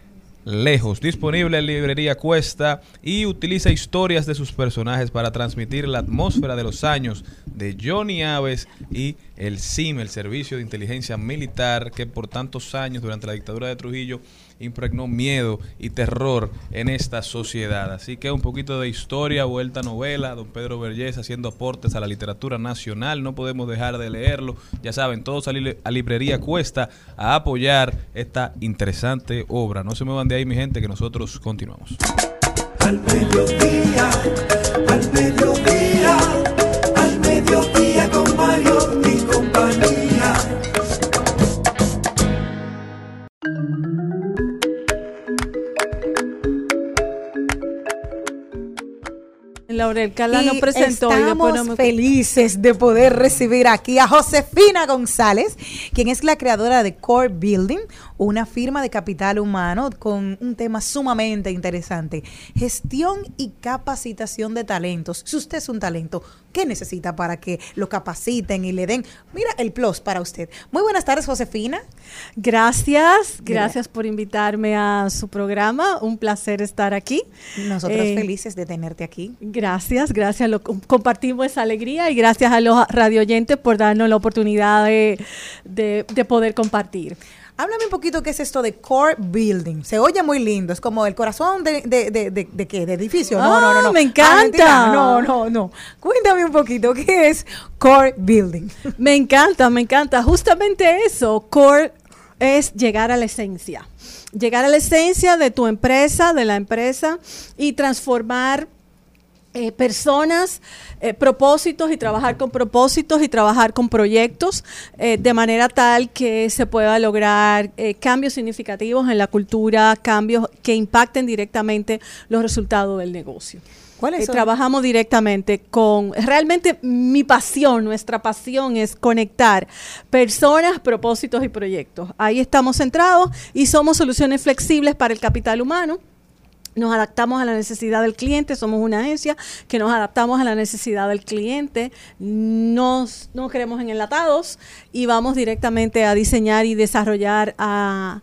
lejos. Disponible en librería Cuesta y utiliza historias de sus personajes para transmitir la atmósfera de los años de Johnny Aves y el SIM, el Servicio de Inteligencia Militar, que por tantos años durante la dictadura de Trujillo impregnó miedo y terror en esta sociedad. Así que un poquito de historia, vuelta a novela, don Pedro Vergés haciendo aportes a la literatura nacional, no podemos dejar de leerlo. Ya saben, todos a, a librería cuesta a apoyar esta interesante obra. No se muevan de ahí, mi gente, que nosotros continuamos. Al al al con. Laurel Cala nos Y presentó y después estamos no me- felices de poder recibir aquí a Josefina González, quien es la creadora de Core Building, una firma de capital humano con un tema sumamente interesante, gestión y capacitación de talentos. Si usted es un talento, ¿qué necesita para que lo capaciten y le den, mira, el plus para usted? Muy buenas tardes, Josefina. Gracias, gracias por invitarme a su programa. Un placer estar aquí. Nosotros Eh, felices de tenerte aquí. Gracias, gracias. Lo, com- compartimos esa alegría y gracias a los radioyentes por darnos la oportunidad de, de- de poder compartir. Háblame un poquito qué es esto de core building. Se oye muy lindo, es como el corazón de, de, de, de, de qué, de edificio. No, no, no, Ah, no. me Ah, encanta. no, no, no. Cuéntame un poquito qué es core building. Me encanta, me encanta. Justamente eso, core es llegar a la esencia. Llegar a la esencia de tu empresa, de la empresa y transformar eh, personas, eh, propósitos y trabajar con propósitos y trabajar con proyectos eh, de manera tal que se pueda lograr cambios significativos en la cultura, cambios que impacten directamente los resultados del negocio. ¿Cuáles son? trabajamos directamente con, realmente mi pasión, nuestra pasión es conectar personas, propósitos y proyectos. Ahí estamos centrados y somos soluciones flexibles para el capital humano. Nos adaptamos a la necesidad del cliente, somos una agencia que nos adaptamos a la necesidad del cliente, nos, no creemos en enlatados y vamos directamente a diseñar y desarrollar a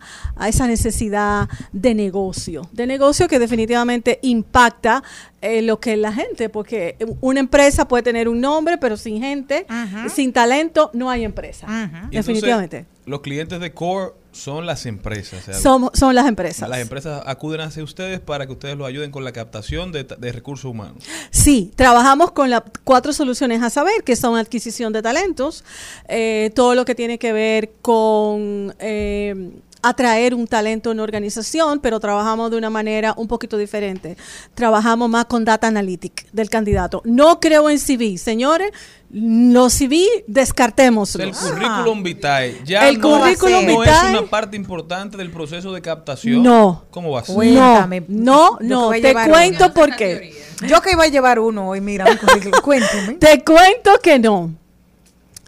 esa necesidad de negocio, de negocio que definitivamente impacta eh, lo que es la gente, porque una empresa puede tener un nombre, pero sin gente, sin talento, no hay empresa. Entonces, Definitivamente. los clientes de Core son las empresas. o sea, Somos- son las empresas. Las empresas acuden hacia ustedes para que ustedes los ayuden con la captación de, de recursos humanos. Sí, trabajamos con las cuatro soluciones a saber, que son adquisición de talentos, eh, todo lo que tiene que ver con eh, atraer un talento en una organización, pero trabajamos de una manera un poquito diferente. Trabajamos más con data analytic del candidato. No creo en CV, señores, los CV descartémoslos. El currículum vitae ya El no, currículum no vitae- es una parte importante del proceso de captación. No. ¿Cómo va a ser? Cuéntame. No, Yo que no, a te cuento por qué. Yo que iba a llevar uno hoy, mira, un currículum. Cuéntame. Te cuento que no.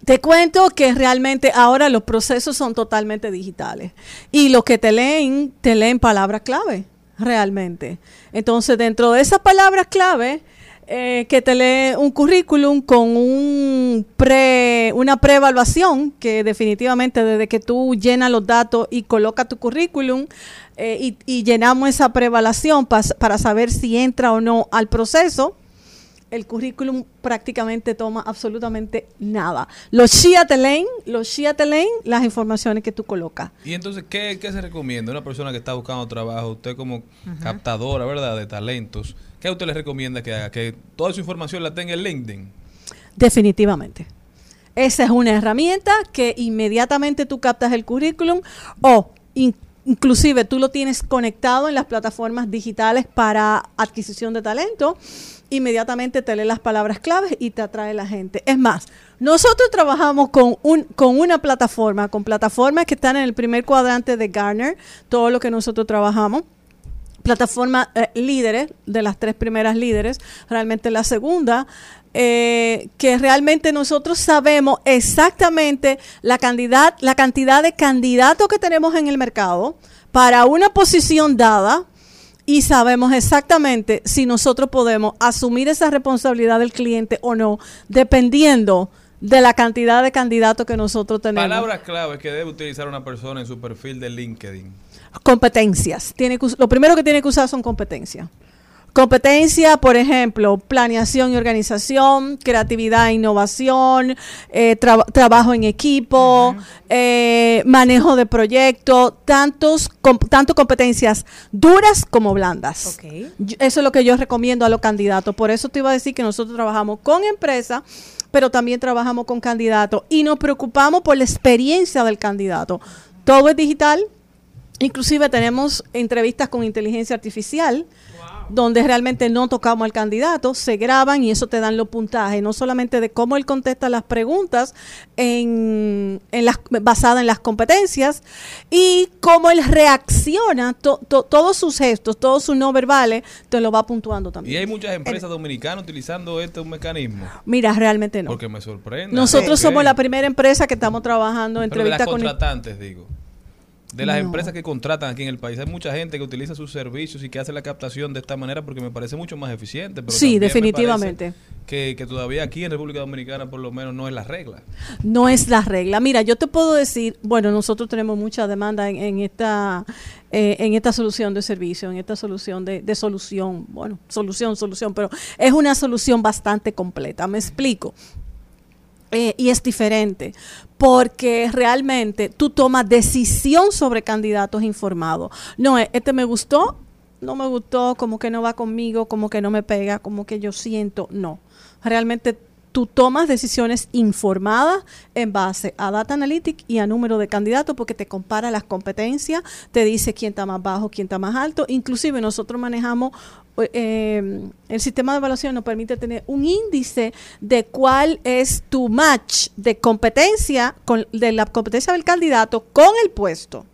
Te cuento que realmente ahora los procesos son totalmente digitales. Y lo que te leen, te leen palabras clave, realmente. Entonces, dentro de esas palabras clave, eh, que te lee un currículum con un pre, una preevaluación, que definitivamente desde que tú llenas los datos y colocas tu currículum eh, y, llenamos esa preevaluación para saber si entra o no al proceso, el currículum prácticamente toma absolutamente nada. Los Shia te leen, los Shia te leen las informaciones que tú colocas. Y entonces, ¿qué, qué se recomienda? Una persona que está buscando trabajo, usted como captadora, ¿verdad? De talentos, ¿qué a usted le recomienda que haga? Que toda su información la tenga en LinkedIn. Definitivamente. Esa es una herramienta que inmediatamente tú captas el currículum o in- inclusive tú lo tienes conectado en las plataformas digitales para adquisición de talento. Inmediatamente te lee las palabras claves y te atrae la gente. Es más, nosotros trabajamos con, un, con una plataforma, con plataformas que están en el primer cuadrante de Garner, todo lo que nosotros trabajamos plataformas eh, líderes, de las tres primeras líderes, realmente la segunda, eh, que realmente nosotros sabemos exactamente la, cantidad, la cantidad de candidatos que tenemos en el mercado para una posición dada y sabemos exactamente si nosotros podemos asumir esa responsabilidad del cliente o no, dependiendo de la cantidad de candidatos que nosotros tenemos. Palabras claves que debe utilizar una persona en su perfil de LinkedIn. Competencias. Tiene que lo primero que tiene que usar son competencias. Competencia, por ejemplo, planeación y organización, creatividad e innovación, eh, tra- trabajo en equipo, eh, manejo de proyectos, tantos, com- tanto competencias duras como blandas. Eso es lo que yo recomiendo a los candidatos. Por eso te iba a decir que nosotros trabajamos con empresas, pero también trabajamos con candidatos y nos preocupamos por la experiencia del candidato. Todo es digital, inclusive tenemos entrevistas con inteligencia artificial donde realmente no tocamos al candidato, se graban y eso te dan los puntajes, no solamente de cómo él contesta las preguntas en, en las, basada en las competencias y cómo él reacciona, to- to- todos sus gestos, todos sus no verbales, te lo va puntuando Y también. hay muchas empresas dominicanas utilizando este mecanismo. Mira, realmente no. Porque me sorprende. Nosotros somos la primera empresa que estamos trabajando en entrevista con... contratantes, digo. De las No. empresas que contratan aquí en el país. Hay mucha gente que utiliza sus servicios y que hace la captación de esta manera porque me parece mucho más eficiente. Pero Sí, definitivamente. Que, que todavía aquí en República Dominicana por lo menos no es la regla. No es la regla. Mira, yo te puedo decir, bueno, nosotros tenemos mucha demanda en, en esta eh, en esta solución de servicio, en esta solución de, de solución, bueno, solución, solución, pero es una solución bastante completa. Me explico. Eh, y es diferente porque realmente tú tomas decisión sobre candidatos informados. No, es, este me gustó, no me gustó, como que no va conmigo, como que no me pega, como que yo siento, no. Realmente tú tomas decisiones informadas en base a Data Analytics y a número de candidatos porque te compara las competencias, te dice quién está más bajo, quién está más alto. Inclusive nosotros manejamos, eh, el sistema de evaluación nos permite tener un índice de cuál es tu match de competencia, con, de la competencia del candidato con el puesto.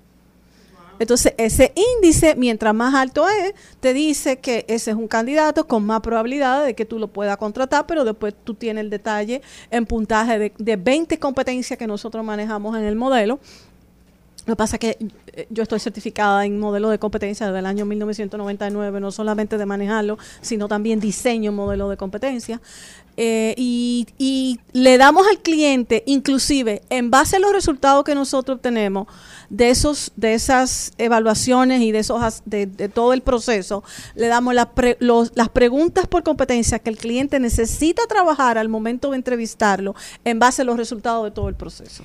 Entonces, ese índice, mientras más alto es, te dice que ese es un candidato con más probabilidad de que tú lo puedas contratar, pero después tú tienes el detalle en puntaje de, de 20 competencias que nosotros manejamos en el modelo. Lo que pasa es que yo estoy certificada en modelo de competencia desde el año 1999, no solamente de manejarlo, sino también diseño modelo de competencia. Eh, y, le damos al cliente, inclusive en base a los resultados que nosotros obtenemos de esos, de esas evaluaciones y de esos de, todo el proceso, le damos los- las preguntas por competencia que el cliente necesita trabajar al momento de entrevistarlo en base a los resultados de todo el proceso.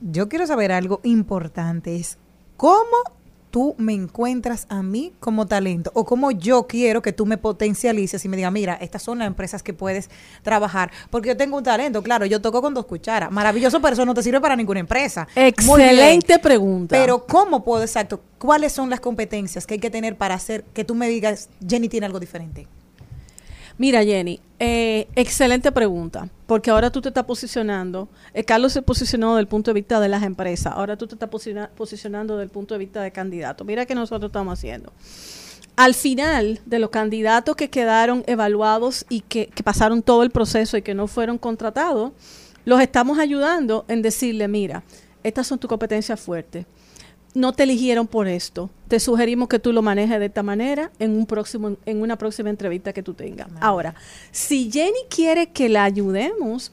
Yo quiero saber algo importante, es cómo tú me encuentras a mí como talento o cómo yo quiero que tú me potencialices y me digas, mira, estas son las empresas que puedes trabajar, porque yo tengo un talento, claro, yo toco con dos cucharas, maravilloso, pero eso no te sirve para ninguna empresa. Excelente pregunta. Pero ¿cómo puedo, exacto, cuáles son las competencias que hay que tener para hacer que tú me digas, Jenny tiene algo diferente? Mira, Jenny, eh, excelente pregunta, porque ahora tú te estás posicionando, eh, Carlos se posicionó desde el punto de vista de las empresas, ahora tú te estás posiciona- posicionando desde el punto de vista de candidato. Mira que nosotros estamos haciendo. Al final de los candidatos que quedaron evaluados y que, que pasaron todo el proceso y que no fueron contratados, los estamos ayudando en decirle, mira, estas son tus competencias fuertes no te eligieron por esto. Te sugerimos que tú lo manejes de esta manera en un próximo en una próxima entrevista que tú tengas. Ahora, si Jenny quiere que la ayudemos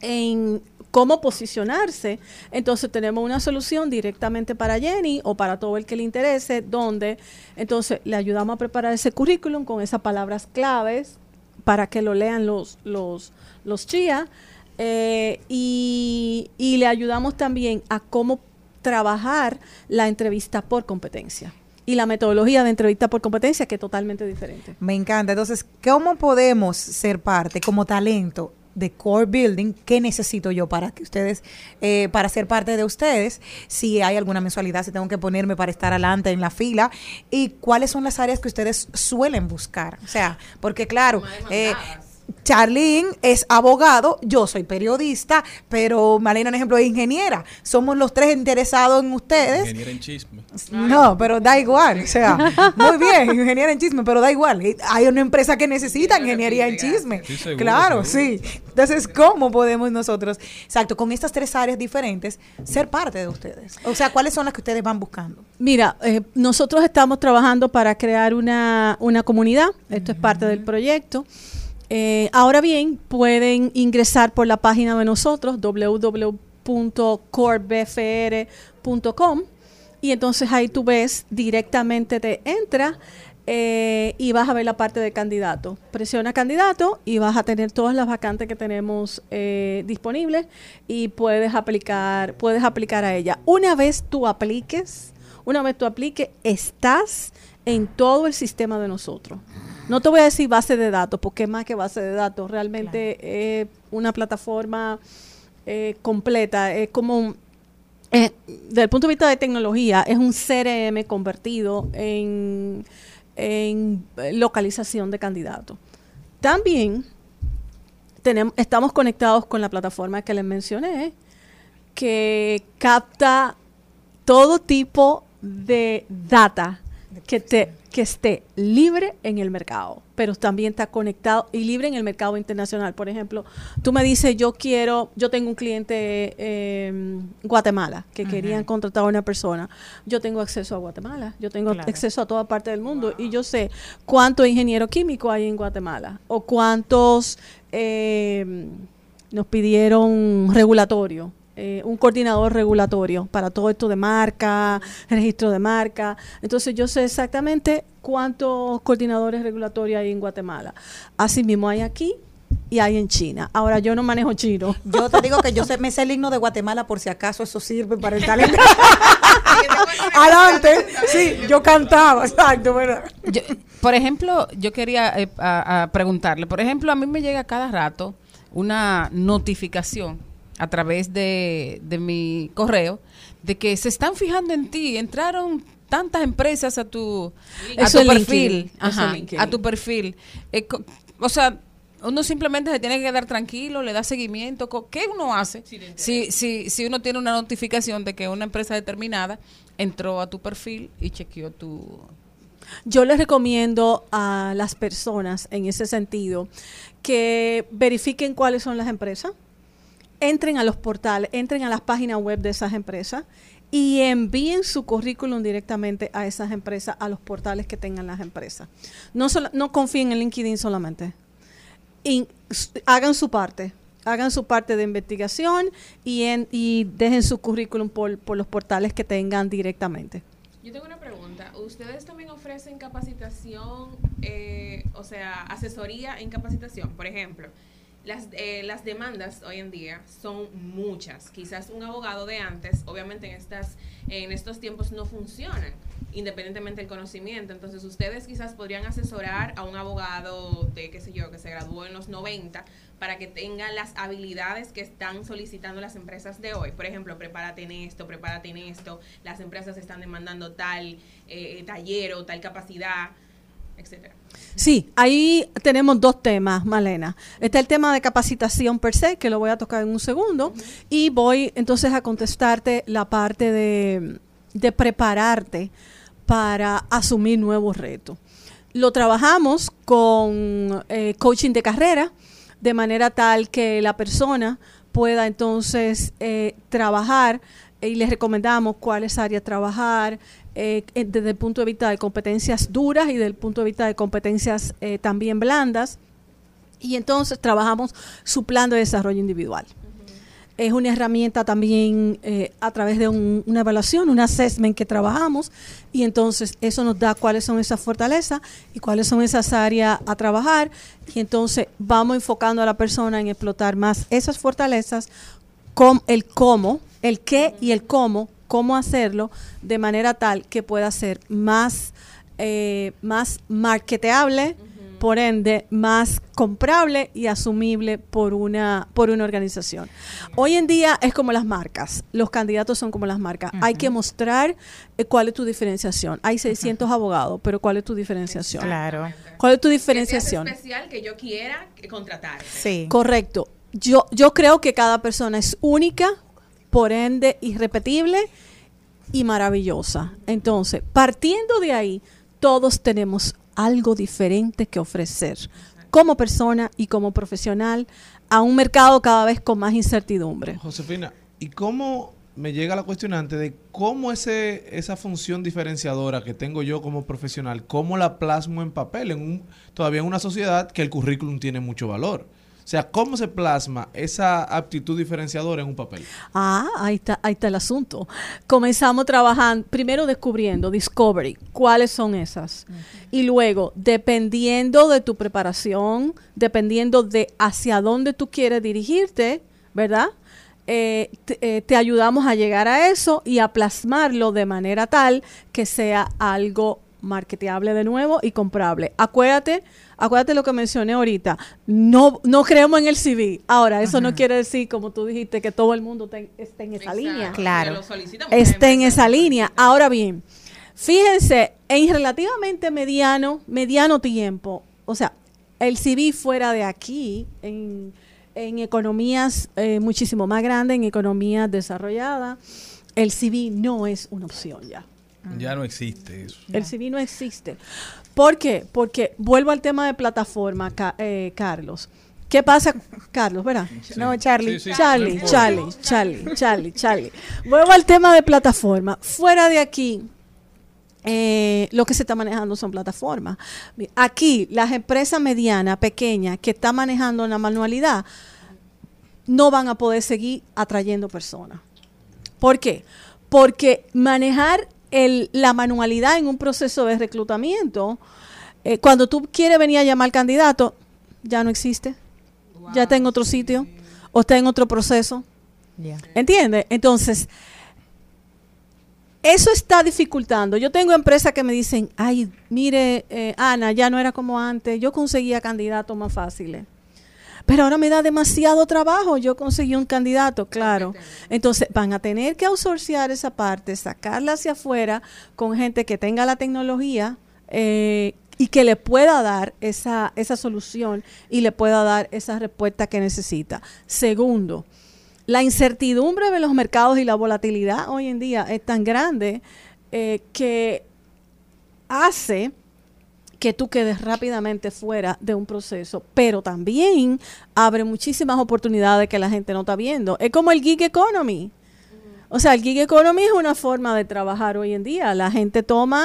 en cómo posicionarse, entonces tenemos una solución directamente para Jenny o para todo el que le interese, donde entonces le ayudamos a preparar ese currículum con esas palabras claves para que lo lean los los los chía eh, y, y le ayudamos también a cómo trabajar la entrevista por competencia y la metodología de entrevista por competencia que es totalmente diferente. Me encanta. Entonces, ¿cómo podemos ser parte como talento de Core Building? ¿Qué necesito yo para que ustedes, eh, para ser parte de ustedes? Si hay alguna mensualidad, si tengo que ponerme para estar adelante en la fila. ¿Y cuáles son las áreas que ustedes suelen buscar? O sea, porque claro, eh, Charlene es abogado, yo soy periodista, pero Malena, por ejemplo, es ingeniera. Somos los tres interesados en ustedes. Ingeniera en chisme. No, pero da igual. O sea, muy bien, ingeniera en chisme, pero da igual. Hay una empresa que necesita ingeniería en chisme. Sí, seguro, claro, seguro. sí. Entonces, ¿cómo podemos nosotros, exacto, con estas tres áreas diferentes, ser parte de ustedes? O sea, ¿cuáles son las que ustedes van buscando? Mira, eh, nosotros estamos trabajando para crear una, una comunidad. Esto es parte del proyecto. Eh, ahora bien, pueden ingresar por la página de nosotros, www.corebfr.com, y entonces ahí tú ves directamente, te entra eh, y vas a ver la parte de candidato. Presiona candidato y vas a tener todas las vacantes que tenemos eh, disponibles y puedes aplicar, puedes aplicar a ella. Una vez tú apliques, una vez tú apliques, estás en todo el sistema de nosotros. No te voy a decir base de datos, porque es más que base de datos. Realmente es una plataforma eh, completa. Es como un, eh, desde el punto de vista de tecnología, es un CRM convertido en, en localización de candidatos. También tenemos, estamos conectados con la plataforma que les mencioné, que capta todo tipo de data que, te, que esté libre en el mercado, pero también está conectado y libre en el mercado internacional. Por ejemplo, tú me dices, yo quiero, yo tengo un cliente en Guatemala que querían contratar a una persona. Yo tengo acceso a Guatemala, yo tengo Claro. acceso a toda parte del mundo y yo sé cuántos ingenieros químicos hay en Guatemala o cuántos eh, nos pidieron regulatorio. Eh, un coordinador regulatorio para todo esto de marca, registro de marca. Entonces yo sé exactamente cuántos coordinadores regulatorios hay en Guatemala. Así mismo hay aquí y hay en China. Ahora yo no manejo chino. Yo te digo que yo sé, me sé el himno de Guatemala por si acaso eso sirve para el talento. Adelante. Sí, yo cantaba, exacto, ¿verdad? Yo- por ejemplo, yo quería eh, a- a preguntarle, por ejemplo, a mí me llega cada rato una notificación a través de, de mi correo de que se están fijando en ti, entraron tantas empresas a tu, a tu perfil, ajá, a tu perfil. Eh, o sea, uno simplemente se tiene que quedar tranquilo, le da seguimiento. ¿Qué uno hace si, si, si uno tiene una notificación de que una empresa determinada entró a tu perfil y chequeó tu, Yo les recomiendo a las personas en ese sentido que verifiquen cuáles son las empresas, entren a los portales, entren a las páginas web de esas empresas y envíen su currículum directamente a esas empresas, a los portales que tengan las empresas. No, solo- no confíen en LinkedIn solamente. Hagan su parte. Hagan su parte de investigación y, en, y dejen su currículum por, por los portales que tengan directamente. Yo tengo una pregunta. ¿Ustedes también ofrecen capacitación, eh, o sea, asesoría en capacitación? Por ejemplo, las, eh, las demandas hoy en día son muchas. Quizás un abogado de antes, obviamente en, estas, en estos tiempos no funcionan, independientemente del conocimiento. Entonces, ustedes quizás podrían asesorar a un abogado de, qué sé yo, que se graduó en los 90 para que tenga las habilidades que están solicitando las empresas de hoy. Por ejemplo, prepárate en esto, prepárate en esto. Las empresas están demandando tal eh, taller o tal capacidad, etcétera. Sí, ahí tenemos dos temas, Malena. Está el tema de capacitación per se, que lo voy a tocar en un segundo, y voy entonces a contestarte la parte de, prepararte para asumir nuevos retos. Lo trabajamos con eh, coaching de carrera, de manera tal que la persona pueda entonces eh, trabajar y les recomendamos cuáles áreas trabajar eh, eh, desde el punto de vista de competencias duras y desde el punto de vista de competencias eh, también blandas. Y entonces trabajamos su plan de desarrollo individual. Es una herramienta también eh, a través de un- una evaluación, un assessment que trabajamos y entonces eso nos da cuáles son esas fortalezas y cuáles son esas áreas a trabajar y entonces vamos enfocando a la persona en explotar más esas fortalezas con el cómo, el qué y el cómo, cómo hacerlo de manera tal que pueda ser más, eh, más marketeable, por ende, más comprable y asumible por una, por una organización. Hoy en día es como las marcas, los candidatos son como las marcas. Hay que mostrar eh, cuál es tu diferenciación. Hay 600 abogados, pero ¿cuál es tu diferenciación? Claro. ¿Cuál es tu Que diferenciación? especial que yo quiera contratar. Sí. Correcto. Yo, yo creo que cada persona es única, por ende irrepetible y maravillosa. Entonces, partiendo de ahí, todos tenemos algo diferente que ofrecer como persona y como profesional a un mercado cada vez con más incertidumbre. Josefina, ¿y cómo me llega la cuestionante de cómo ese, esa función diferenciadora que tengo yo como profesional, cómo la plasmo en papel, en un, todavía en una sociedad que el currículum tiene mucho valor? O sea, ¿cómo se plasma esa aptitud diferenciadora en un papel? Ah, ahí está, ahí está el asunto. Comenzamos trabajando, primero descubriendo, discovery, cuáles son esas. Y luego, dependiendo de tu preparación, dependiendo de hacia dónde tú quieres dirigirte, ¿verdad? Eh, te, eh, te ayudamos a llegar a eso y a plasmarlo de manera tal que sea algo marketeable de nuevo y comprable. Acuérdate, acuérdate lo que mencioné ahorita. No, no creemos en el CV. Ahora, eso no quiere decir, como tú dijiste, que todo el mundo te- esté en esa línea. Claro. Esté en esa línea. Ahora bien, fíjense, en relativamente mediano, mediano tiempo, o sea, el CV fuera de aquí, en, en economías eh, muchísimo más grandes, en economías desarrolladas, el CV no es una opción ya. Ya no existe eso. El CV no existe. ¿Por qué? Porque vuelvo al tema de plataforma, Ca- eh, Carlos. ¿Qué pasa, Carlos, verdad? No, Charlie. Sí, sí, Charlie. Charlie, Charlie, Charlie, Charlie. Vuelvo al tema de plataforma. Fuera de aquí, eh, lo que se está manejando son plataformas. Aquí, las empresas medianas, pequeñas, que están manejando una manualidad, no van a poder seguir atrayendo personas. ¿Por qué? Porque manejar el- la manualidad en un proceso de reclutamiento, eh, cuando tú quieres venir a llamar candidato, ya no existe. Ya está en otro sitio o está en otro proceso. ¿Entiendes? Entonces, eso está dificultando. Yo tengo empresas que me dicen, ay, mire, eh, Ana, ya no era como antes, yo conseguía candidatos más fáciles. Pero ahora me da demasiado trabajo, yo conseguí un candidato, claro. Entonces van a tener que outsourcear esa parte, sacarla hacia afuera con gente que tenga la tecnología eh, y que le pueda dar esa, esa solución y le pueda dar esa respuesta que necesita. Segundo, la incertidumbre de los mercados y la volatilidad hoy en día es tan grande eh, que hace que tú quedes rápidamente fuera de un proceso, pero también abre muchísimas oportunidades que la gente no está viendo. Es como el gig economy. O sea, el gig economy es una forma de trabajar hoy en día. La gente toma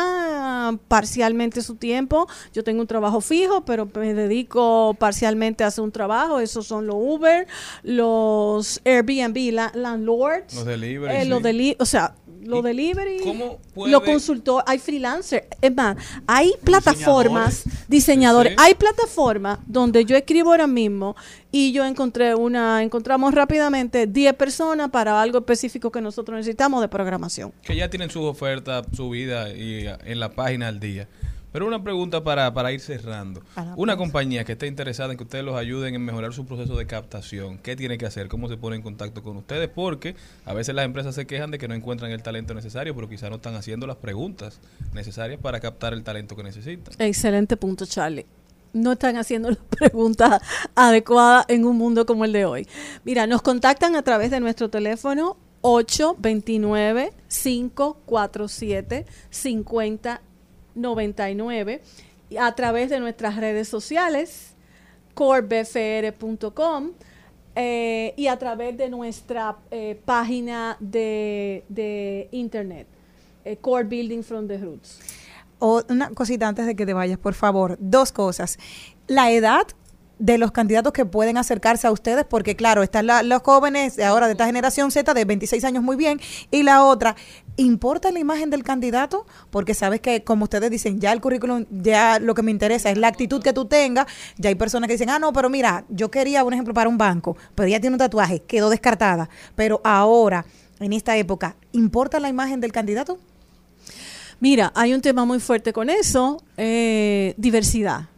ah, parcialmente su tiempo. Yo tengo un trabajo fijo, pero me dedico parcialmente a hacer un trabajo. Esos son los Uber, los Airbnb, la- landlords. Los delivery, eh, los sí. deli- o sea, los delivery, cómo puede- los consultores, hay freelancer. Es más, hay plataformas, diseñadores, Sí. hay plataformas donde yo escribo ahora mismo y yo encontré una, encontramos rápidamente 10 personas para algo específico que nosotros necesitamos de programación. Que ya tienen sus ofertas subidas y eh, en la página al día. Pero una pregunta para, para ir cerrando. Para Una compañía que esté interesada en que ustedes los ayuden en mejorar su proceso de captación, ¿qué tiene que hacer? ¿Cómo se pone en contacto con ustedes? Porque a veces las empresas se quejan de que no encuentran el talento necesario, pero quizás no están haciendo las preguntas necesarias para captar el talento que necesitan. Excelente punto, Charlie. No están haciendo las preguntas adecuadas en un mundo como el de hoy. Mira, nos contactan a través de nuestro teléfono 829-547-5099 y a través de nuestras redes sociales corebfr.com eh, y a través de nuestra eh, página de, internet, eh, Core Building from the Roots. O una cosita antes de que te vayas, por favor. Dos cosas. La edad de los candidatos que pueden acercarse a ustedes, porque claro, están los jóvenes ahora de esta generación Z de 26 años muy bien, y la otra, ¿importa la imagen del candidato? Porque sabes que, como ustedes dicen, ya el currículum, ya lo que me interesa es la actitud que tú tengas, ya hay personas que dicen, ah, no, pero mira, yo quería un ejemplo para un banco, pero ella tiene un tatuaje, quedó descartada, pero ahora, en esta época, ¿importa la imagen del candidato? Mira, hay un tema muy fuerte con eso, eh, diversidad.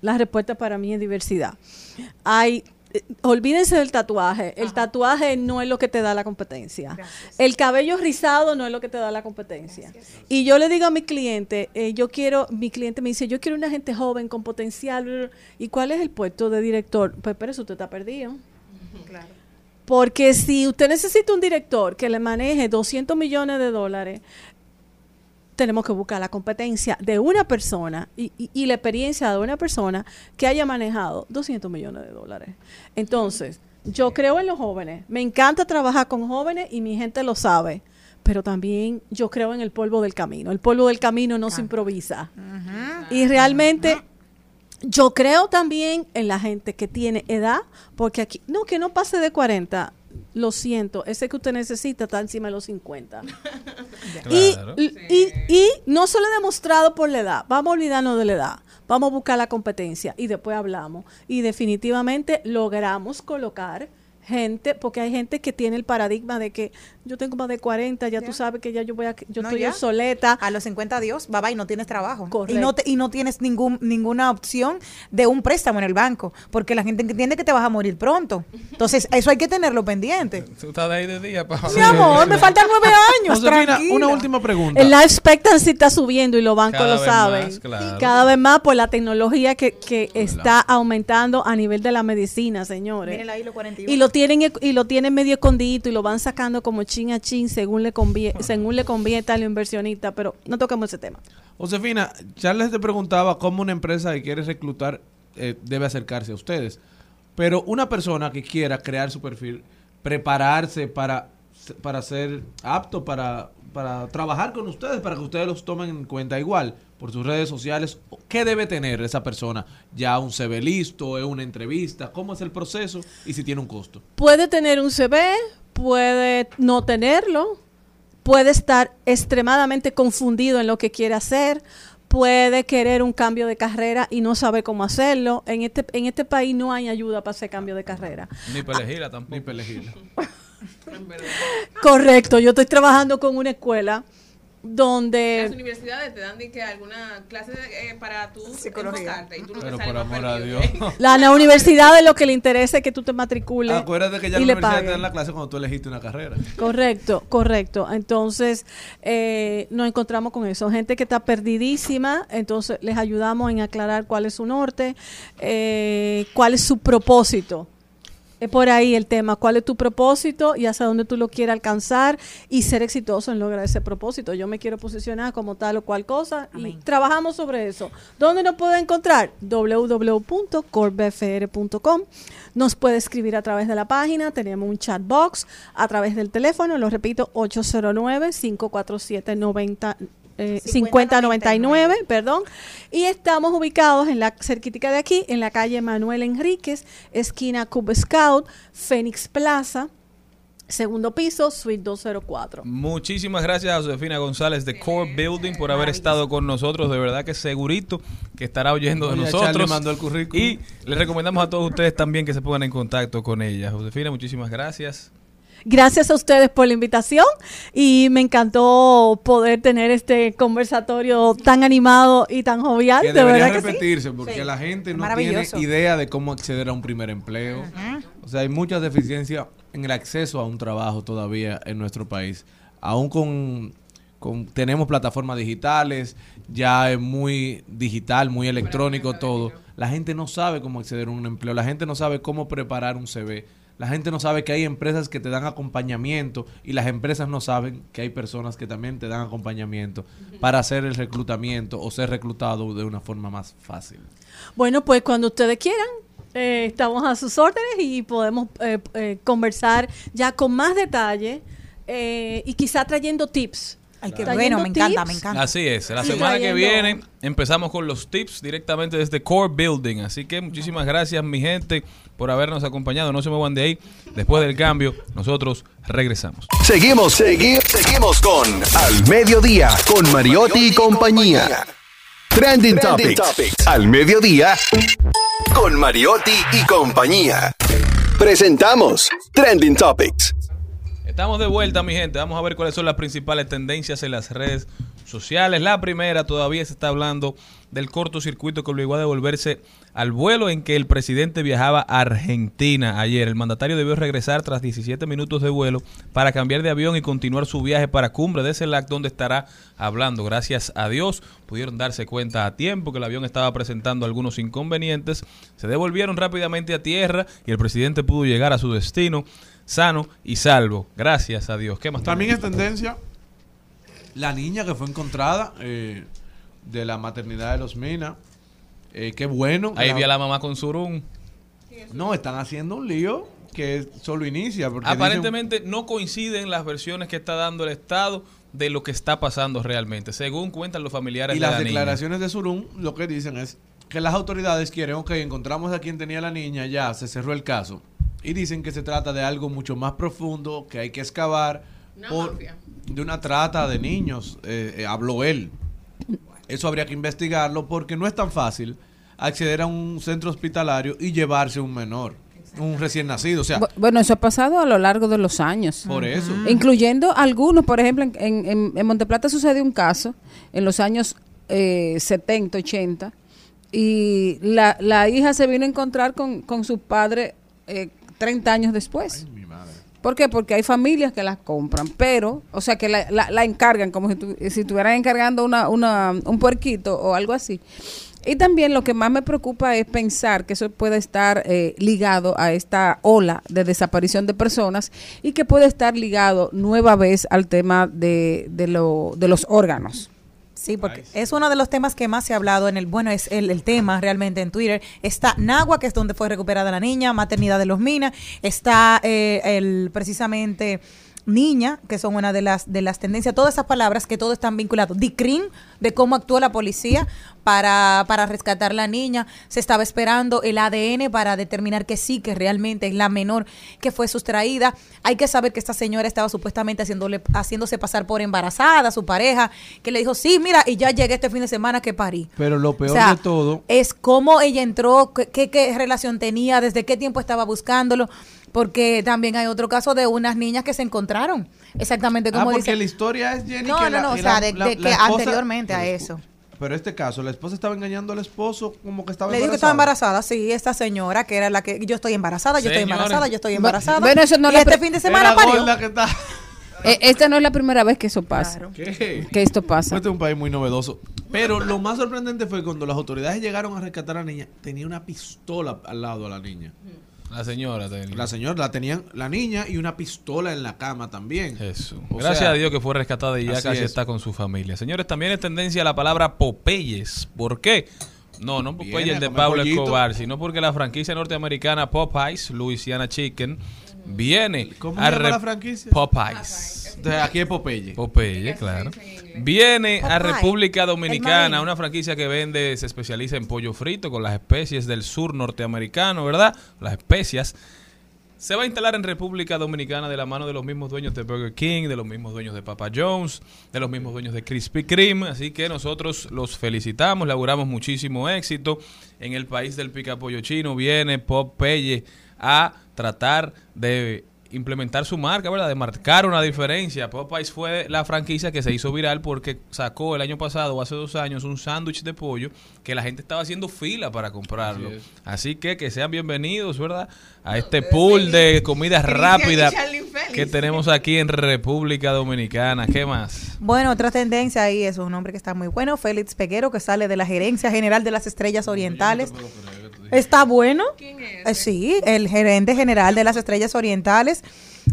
La respuesta para mí es diversidad. Hay, eh, olvídense del tatuaje. El tatuaje no es lo que te da la competencia. El cabello rizado no es lo que te da la competencia. Y yo le digo a mi cliente, eh, yo quiero, mi cliente me dice, yo quiero una gente joven con potencial. ¿Y cuál es el puesto de director? Pues, pero eso usted está perdido. Porque si usted necesita un director que le maneje 200 millones de dólares, tenemos que buscar la competencia de una persona y, y- y la experiencia de una persona que haya manejado 200 millones de dólares. Entonces, yo creo en los jóvenes. Me encanta trabajar con jóvenes y mi gente lo sabe. Pero también yo creo en el polvo del camino. El polvo del camino no se improvisa. Y realmente Yo creo también en la gente que tiene edad, porque aquí, no, que no pase de 40. Lo siento, ese que usted necesita está encima de los 50. Y, y, y no solo demostrado por la edad, vamos a olvidarnos de la edad, vamos a buscar la competencia y después hablamos. Y definitivamente logramos colocar gente, porque hay gente que tiene el paradigma de que yo tengo más de 40, ya, tú sabes que ya yo voy a, yo No, estoy ya. obsoleta. A los 50 adiós, bye bye, no tienes trabajo. Correcto. Y no, te- y no tienes ningún, ninguna opción de un préstamo en el banco, porque la gente entiende que te vas a morir pronto. Entonces, eso hay que tenerlo pendiente. Tú estás de ahí de día, pa. Mi amor, me faltan nueve años, Josefina, una última pregunta. El life expectancy está subiendo y los bancos Cada lo saben. más, claro. Cada vez más por la tecnología que, que está aumentando a nivel de la medicina, señores. Miren ahí los 41. Y lo tienen e- y lo tienen medio escondido y lo van sacando como chin a chin según le conviene, según le conviene a los inversionistas, pero no toquemos ese tema. Josefina, Charles te preguntaba cómo una empresa que quiere reclutar eh, debe acercarse a ustedes. Pero una persona que quiera crear su perfil, prepararse para, para ser apto para, para trabajar con ustedes, para que ustedes los tomen en cuenta igual por sus redes sociales, ¿qué debe tener esa persona? ¿Ya un CV listo? ¿Es una entrevista? ¿Cómo es el proceso? Y si tiene un costo. Puede tener un CV, puede no tenerlo, puede estar extremadamente confundido en lo que quiere hacer, puede querer un cambio de carrera y no sabe cómo hacerlo. En este, en este país no hay ayuda para hacer cambio de carrera. Ni pelejila tampoco. Ni pelejila. Correcto, yo estoy trabajando con una escuela Las donde universidades te dan de que alguna clase de- eh, para tú enfocarte y tú no Pero te por amor a. Dios. la, la universidad de lo que le interesa es que tú te matricules Acuérdate que ya y la le universidad te paguen. dan la clase cuando tú elegiste una carrera. Correcto, correcto. Entonces, eh, nos encontramos con eso. Gente que está perdidísima, entonces les ayudamos en aclarar cuál es su norte, eh, cuál es su propósito. Es por ahí el tema, cuál es tu propósito y hacia dónde tú lo quieres alcanzar y ser exitoso en lograr ese propósito. Yo me quiero posicionar como tal o cual cosa y trabajamos sobre eso. ¿Dónde nos puede encontrar? www.corbfr.com. Nos puede escribir a través de la página, tenemos un chat box a través del teléfono, lo repito, 809-547-90. Eh, 5099, perdón. Y estamos ubicados en la cerquítica de aquí, en la calle Manuel Enríquez, esquina Cub Scout, Phoenix Plaza, segundo piso, suite 204. Muchísimas gracias a Josefina González de Core Building por haber estado con nosotros. De verdad que segurito que estará oyendo de nosotros. mandó el currículum. Y les recomendamos a todos ustedes también que se pongan en contacto con ella. Josefina, muchísimas gracias. Gracias a ustedes por la invitación y me encantó poder tener este conversatorio tan animado y tan jovial. Que de debería verdad que sí. repetirse porque Sí. la gente no tiene idea de cómo acceder a un primer empleo. O sea, hay muchas deficiencias en el acceso a un trabajo todavía en nuestro país. Aún con, con- tenemos plataformas digitales, ya es muy digital, muy electrónico todo. La gente no sabe cómo acceder a un empleo, la gente no sabe cómo preparar un CV. La gente no sabe que hay empresas que te dan acompañamiento y las empresas no saben que hay personas que también te dan acompañamiento para hacer el reclutamiento o ser reclutado de una forma más fácil. Bueno, pues cuando ustedes quieran, eh, estamos a sus órdenes y podemos eh, eh, conversar ya con más detalle eh, y quizá trayendo tips. Ay, qué Trayendo bueno, me encanta, me encanta. Así es, la semana que viene empezamos con los tips directamente desde Core Building. Así que muchísimas gracias, mi gente, por habernos acompañado. No se muevan de ahí. Después del cambio, nosotros regresamos. Seguimos, seguimos, seguimos con Al Mediodía, con Mariotti y compañía. Trending, Topics. Al Mediodía, con Mariotti y compañía. Presentamos Trending Topics. Estamos de vuelta, mi gente. Vamos a ver cuáles son las principales tendencias en las redes sociales. La primera, todavía se está hablando del cortocircuito que obligó a devolverse al vuelo en que el presidente viajaba a Argentina ayer. El mandatario debió regresar tras 17 minutos de vuelo para cambiar de avión y continuar su viaje para Cumbre de Celac, donde estará hablando. Gracias a Dios pudieron darse cuenta a tiempo que el avión estaba presentando algunos inconvenientes. Se devolvieron rápidamente a tierra y el presidente pudo llegar a su destino sano y salvo. Gracias a Dios. ¿Qué más? También es tendencia la niña que fue encontrada eh, de la maternidad de los Minas. Eh, qué bueno. Ahí vi a la mamá con surún. No, están haciendo un lío que solo inicia. Porque dicen- Aparentemente no coinciden las versiones que está dando el Estado de lo que está pasando realmente, según cuentan los familiares y de las la niña. declaraciones de Surún lo que dicen es que las autoridades quieren, ok, encontramos a quien tenía la niña, ya se cerró el caso. Y dicen que se trata de algo mucho más profundo, que hay que excavar Una por- mafia. de una trata de niños, eh, eh, habló él. Eso habría que investigarlo porque no es tan fácil acceder a un centro hospitalario y llevarse un menor, un recién nacido. O sea, Bu- Bueno, eso ha pasado a lo largo de los años. Por eso. Incluyendo algunos, por ejemplo, en, en, en- en Monteplata sucedió un caso en los años eh, 70, 80, y la, la hija se vino a encontrar con, con su padre eh, 30 años después. ¿Por qué? Porque hay familias que las compran, pero, o sea, que la, la- la encargan como si, tu- si estuvieran encargando una, una, un puerquito o algo así. Y también lo que más me preocupa es pensar que eso puede estar eh, ligado a esta ola de desaparición de personas y que puede estar ligado nueva vez al tema de, de, lo, de los órganos. Sí, porque es uno de los temas que más se ha hablado en el, bueno, es el, el tema realmente en Twitter. Está Nagua, que es donde fue recuperada la niña, Maternidad de los Minas. Está eh, el precisamente niña, que son una de las de las tendencias, todas esas palabras que todo están vinculados. DICRIN, de cómo actuó la policía para, para rescatar la niña. Se estaba esperando el ADN para determinar que sí, que realmente es la menor que fue sustraída. Hay que saber que esta señora estaba supuestamente haciéndole, haciéndose pasar por embarazada, su pareja, que le dijo, sí, mira, y ya llegué este fin de semana que parí. pero lo peor O sea, de todo, Es cómo ella entró, qué, qué- qué relación tenía, desde qué tiempo estaba buscándolo, porque también hay otro caso de unas niñas que se encontraron, exactamente ah, como porque dice. la historia es Jenny No, que no, la- no, o que sea, la- de, la- de la que esposa- anteriormente a eso. Pero este caso, la esposa estaba engañando al esposo como que estaba Le dijo que estaba embarazada, sí, esta señora que era la que yo estoy embarazada, yo estoy embarazada, yo estoy embarazada. bueno, eso no y la este fin de semana parió. que está. Eh, esta no es la primera vez que eso pasa. ¿Qué? Que esto pasa. Este es un país muy novedoso. Pero lo más sorprendente fue cuando las autoridades llegaron a rescatar a la niña, tenía una pistola al lado a la niña. La señora tenía. La señora la tenían la niña y una pistola en la cama también. Jesús. O Gracias sea, a Dios que fue rescatada y ya casi es. está con su familia. Señores, también es tendencia la palabra Popeyes. ¿Por qué? No, no Viene Popeyes de Pablo pollito. Escobar, sino porque la franquicia norteamericana Popeyes, Louisiana Chicken, viene ¿Cómo a la franquicia? Popeyes. De aquí es Popeye. Popeye, claro. Viene a. República Dominicana, una franquicia que vende, se especializa en pollo frito con las especies del sur norteamericano, ¿verdad? Las especias. Se va a instalar en República Dominicana de la mano de los mismos dueños de Burger King, de los mismos dueños de Papa John's, de los mismos dueños de Krispy Kreme. Así que nosotros los felicitamos, le auguramos muchísimo éxito. En el país del picapollo chino viene Popeye a tratar de implementar su marca, ¿verdad? De marcar una diferencia. Popeyes fue la franquicia que se hizo viral porque sacó el año pasado o hace dos años un sándwich de pollo que la gente estaba haciendo fila para comprarlo. Así que que sean bienvenidos, ¿verdad? A este pool de comida rápida que tenemos aquí en República Dominicana. ¿Qué más? Bueno, otra tendencia ahí es un hombre que está muy bueno, Félix Peguero, que sale de la Gerencia General de las Estrellas Orientales. Está bueno. Eh, sí, el gerente general de las Estrellas Orientales,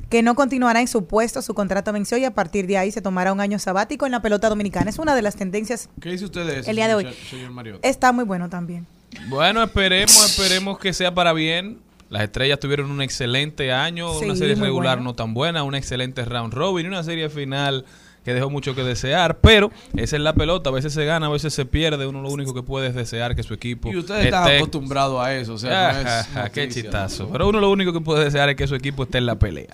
que no continuará en su puesto, su contrato venció y a partir de ahí se tomará un año sabático en la pelota dominicana. Es una de las tendencias. ¿Qué dice usted de eso, El día de hoy. señor-? Está muy bueno también. Bueno, esperemos, esperemos que sea para bien. Las estrellas tuvieron un excelente año, una serie regular no tan buena, una excelente round robin y una serie final que dejó mucho que desear, pero esa es la pelota, a veces se gana, a veces se pierde, uno lo único que puede es desear que su equipo Y usted está esté- acostumbrado a eso, o sea, no es Ajá, qué chistazo. ¿no? Pero uno lo único que puede desear es que su equipo esté en la pelea.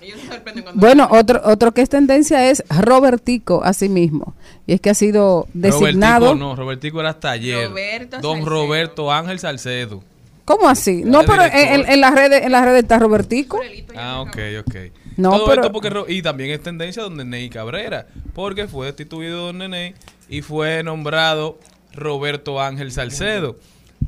Bueno, otro, otro que es tendencia es Robertico, así mismo. Y es que ha sido designado. Robertico no, Robertico era hasta ayer. Roberto Don Salcedo. Roberto Ángel Salcedo. ¿Cómo así? No, pero en- en las redes, en las redes está Robertico. Ah, ok, ok. No, Todo pero- esto porque y también es tendencia don Ney Cabrera, porque fue destituido don Ney y fue nombrado Roberto Ángel Salcedo.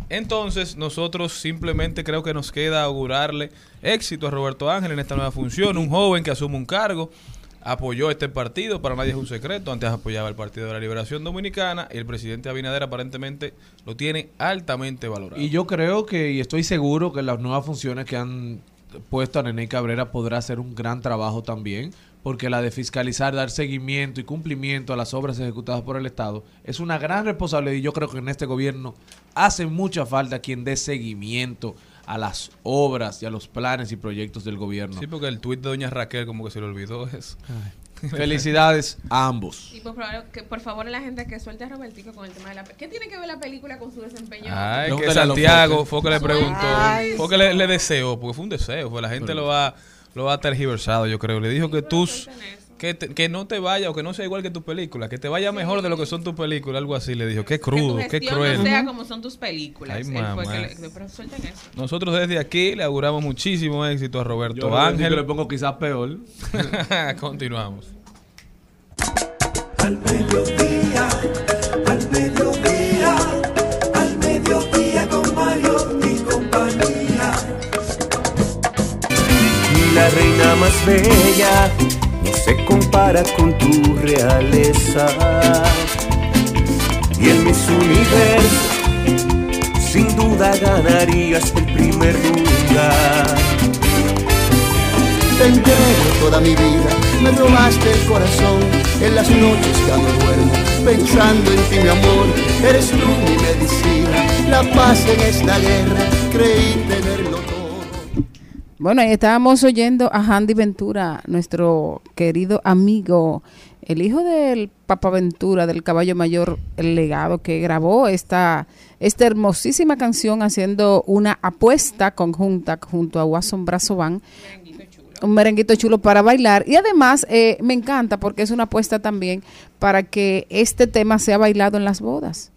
Entonces, nosotros simplemente creo que nos queda augurarle éxito a Roberto Ángel en esta nueva función, un joven que asume un cargo, apoyó este partido, para nadie es un secreto, antes apoyaba el Partido de la Liberación Dominicana y el presidente Abinader aparentemente lo tiene altamente valorado. Y yo creo que, y estoy seguro que las nuevas funciones que han puesto a Nene Cabrera podrá hacer un gran trabajo también, porque la de fiscalizar, dar seguimiento y cumplimiento a las obras ejecutadas por el Estado es una gran responsabilidad y yo creo que en este gobierno hace mucha falta quien dé seguimiento a las obras y a los planes y proyectos del gobierno. Sí, porque el tuit de doña Raquel como que se le olvidó eso. Felicidades a ambos. Y por favor, que, por favor la gente que suelte a Robertico con el tema de la... ¿Qué tiene que ver la película con su desempeño? Ay, que Santiago Fokker. fue que le preguntó, Ay, fue que le, le deseó, porque fue un deseo, pues la gente lo ha, lo ha tergiversado, yo creo. Le dijo que tus, que, te- que no te vaya o que no sea igual que tu película, que te vaya mejor de lo que son tus películas, algo así. Le dijo, qué Que tu crudo, qué cruel. no sea como son tus películas. Ay, mamá. que le- pero suelten eso. Nosotros desde aquí le auguramos muchísimo éxito a Roberto Yo Ángel. Robertico le pongo quizás peor. Continuamos. Al mediodía, al mediodía, al mediodía con Mario y compañía. Y la reina más bella se compara con tu realeza. Y en mis universo, sin duda ganarías el primer lugar. Te entrego toda mi vida, me robaste el corazón en las noches que no duermo, pensando en ti mi amor, eres tú mi medicina, la paz en esta guerra, creí tenerlo todo. Bueno, ahí estábamos oyendo a Handy Ventura, nuestro querido amigo, el hijo del Papa Ventura, del caballo mayor, el legado, que grabó esta, esta hermosísima canción haciendo una apuesta conjunta junto a Watson Brazo Band. Un merenguito chulo para bailar. Y además eh, me encanta porque es una apuesta también para que este tema sea bailado en las bodas.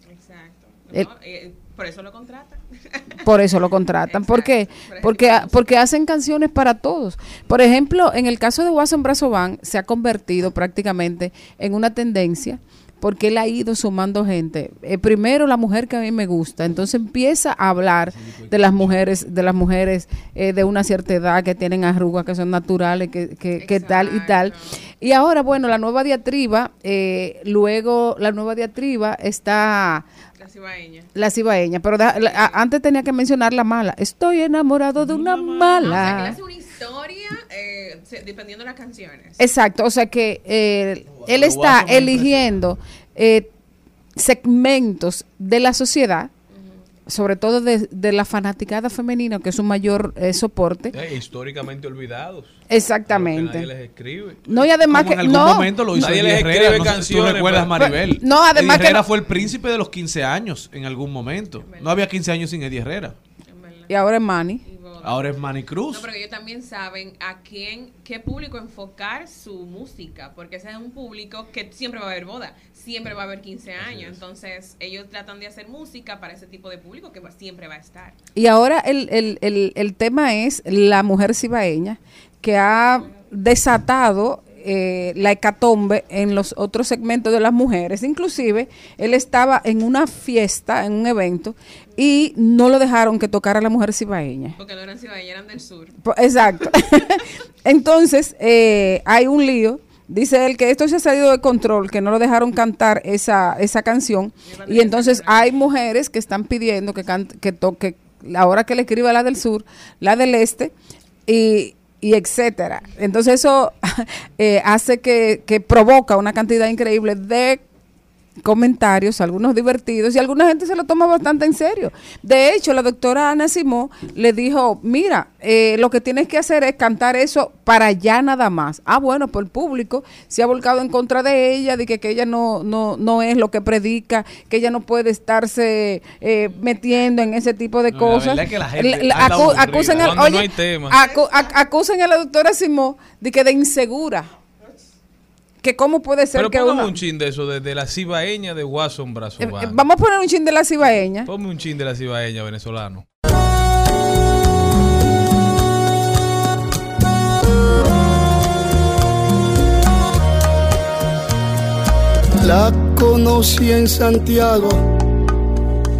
¿no? Eh, por eso lo contratan. por eso lo contratan. ¿Por qué? Porque, porque hacen canciones para todos. Por ejemplo, en el caso de Watson Brazo Band, se ha convertido prácticamente en una tendencia porque él ha ido sumando gente. Eh, primero la mujer que a mí me gusta, entonces empieza a hablar de las mujeres, de las mujeres eh, de una cierta edad que tienen arrugas, que son naturales, que, que, que tal y tal. Y ahora, bueno, la nueva diatriba, eh, luego la nueva diatriba está La cibaeña. la cibaeña, pero da- la- a- antes tenía que mencionar la mala. Estoy enamorado de una O sea, que él mala. hace una historia eh, dependiendo de las canciones. Exacto, o sea que eh, él está eligiendo eh, segmentos de la sociedad, sobre todo de, de la fanaticada femenina, que es su mayor eh, soporte. Eh, históricamente olvidados. Exactamente. Nadie les escribe. No, y además Como que en algún no. momento lo hizo Nadie Eddie les Herrera. escribe No canciones, ¿Tú recuerdas, pero- Maribel? No, además Eddie que Herrera no- fue el príncipe de los 15 años en algún momento. No había 15 años sin Eddie Herrera. Y ahora es Manny. Ahora es Manny Cruz. No, pero ellos también saben a quién, qué público enfocar su música, porque ese es un público que siempre va a haber boda, siempre va a haber 15 años, entonces ellos tratan de hacer música para ese tipo de público que va- siempre va a estar. Y ahora el, el, el, el tema es la mujer cibaeña que ha desatado eh, la hecatombe en los otros segmentos de las mujeres. Inclusive, él estaba en una fiesta, en un evento, y no lo dejaron que tocara la mujer cibaeña. Porque no eran cibaeñas, eran del sur. Po- Exacto. Entonces, eh, hay un lío. Dice él que esto se ha salido de control, que no lo dejaron cantar esa, esa canción. Y entonces hay mujeres que están pidiendo que cante, que toque, ahora que le escriba la del sur, la del este, y, y etcétera. Entonces eso eh, hace que, que provoca una cantidad increíble de comentarios, algunos divertidos, y alguna gente se lo toma bastante en serio. De hecho, la doctora Ana Simó le dijo, mira, eh, lo que tienes que hacer es cantar eso para allá nada más. Ah, bueno, pues el público se ha volcado en contra de ella, de que, que ella no, no, no es lo que predica, que ella no puede estarse eh, metiendo en ese tipo de No, cosas. verdad es que la gente acu- no acu- acusan a la doctora Simó de que de insegura. Que cómo puede ser Pero que una... un chin de eso, de, de la cibaeña de Watson Brazo Eh, eh, Vamos a poner un chin de la cibaeña. Ponme un chin de la cibaeña venezolano. La conocí en Santiago,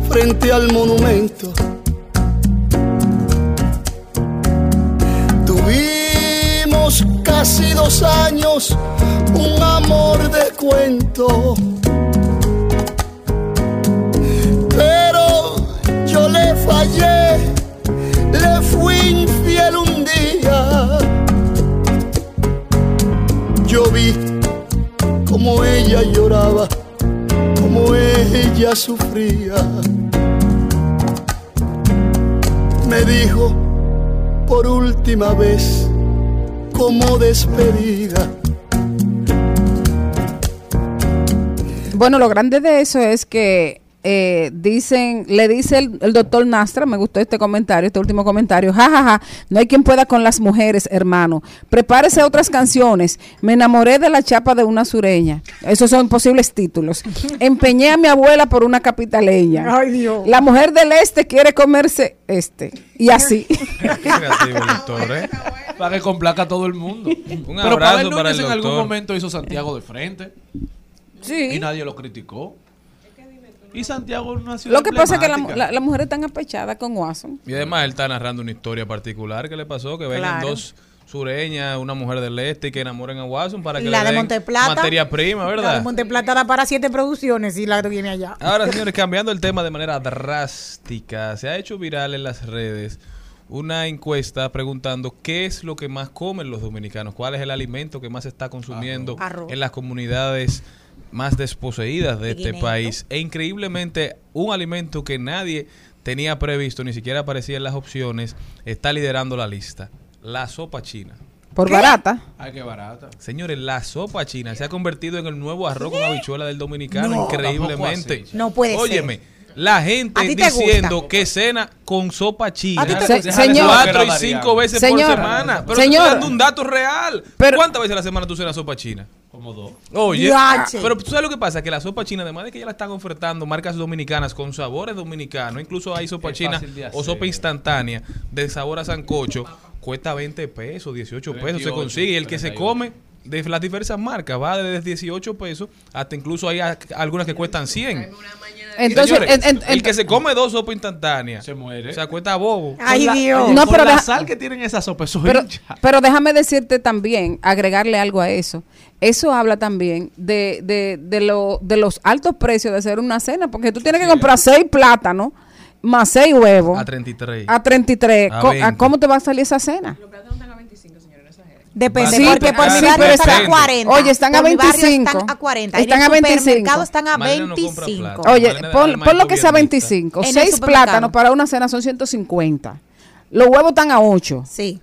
frente al monumento. Casi dos años, un amor de cuento. Pero yo le fallé, le fui infiel un día. Yo vi como ella lloraba, como ella sufría. Me dijo por última vez, como despedida. Bueno, lo grande de eso es que eh, dicen, le dice el, el doctor Nastra, me gustó este comentario, este último comentario, jajaja, no hay quien pueda con las mujeres, hermano. Prepárese a otras canciones. Me enamoré de la chapa de una sureña. Esos son posibles títulos. Empeñé a mi abuela por una capitaleña. Ay, Dios. La mujer del este quiere comerse este. Y así. Creativo doctor, ¿eh? Para que complaca a todo el mundo. Un Pero abrazo para el en algún doctor. momento hizo Santiago de frente. Sí. Y nadie lo criticó. Y Santiago es una ciudad Lo que pasa es que la, emblemática. la- las mujeres están apechadas con Watson. Y además él está narrando una historia particular que le pasó, que vengan Claro. dos sureñas, una mujer del este y que enamoren a Watson para que La le de den Monteplata. materia prima, La de ¿verdad? Monteplata da para siete producciones y la viene allá. Ahora, señores, cambiando el tema de manera drástica, se ha hecho viral en las redes una encuesta preguntando qué es lo que más comen los dominicanos, cuál es el alimento que más se está consumiendo Arroz. en las comunidades más desposeídas de este Guineito. país. E increíblemente, un alimento que nadie tenía previsto, ni siquiera aparecía en las opciones, está liderando la lista. La sopa china. Por barata. Ay, qué barata. Señores, la sopa china se ha convertido en el nuevo arroz con habichuela del dominicano, No. increíblemente. Así. No puede ser. Óyeme, la gente ¿A ti te diciendo gusta? que cena con sopa china. ¿A ti te Se- señor. Cuatro y cinco veces Señor. por semana. Pero Señor. te estoy dando un dato real. Pero- ¿Cuántas veces a la semana tú cenas sopa china? Como dos. Oye, pero tú sabes lo que pasa, que la sopa china, además de que ya la están ofertando marcas dominicanas con sabores dominicanos, incluso hay sopa Qué china o sopa instantánea de sabor a sancocho, cuesta 20 pesos, 18 pesos, se 28, consigue. Y el que se 31. come de las diversas marcas va desde 18 pesos hasta incluso hay algunas que cuestan 100. Entonces, Señores, en- en- el que se come dos sopas instantáneas Se muere. se cuesta bobo. Ay, la- Dios. oye, No, pero la deja- sal que tienen esas sopas, eso Pero, pero déjame decirte también, agregarle algo a eso. Eso habla también de, de, de, lo, de los altos precios de hacer una cena, porque tú tienes que comprar seis plátanos más seis huevos A 33. a 33. A Co- ¿A 20. ¿Cómo te va a salir esa cena? Los plátanos están a 25, señores, no exageren. Depende, Sí, porque por mi sí, barrio están a depende. 40. Oye, están a Por mi barrio 25. Están a 40. Están en a el 25. supermercado están a Marlene no compra 25. plata. Oye, pon, lo que sea maestro 25. En el Seis supermercado. plátanos para una cena son 150. Los huevos están a 8. Sí.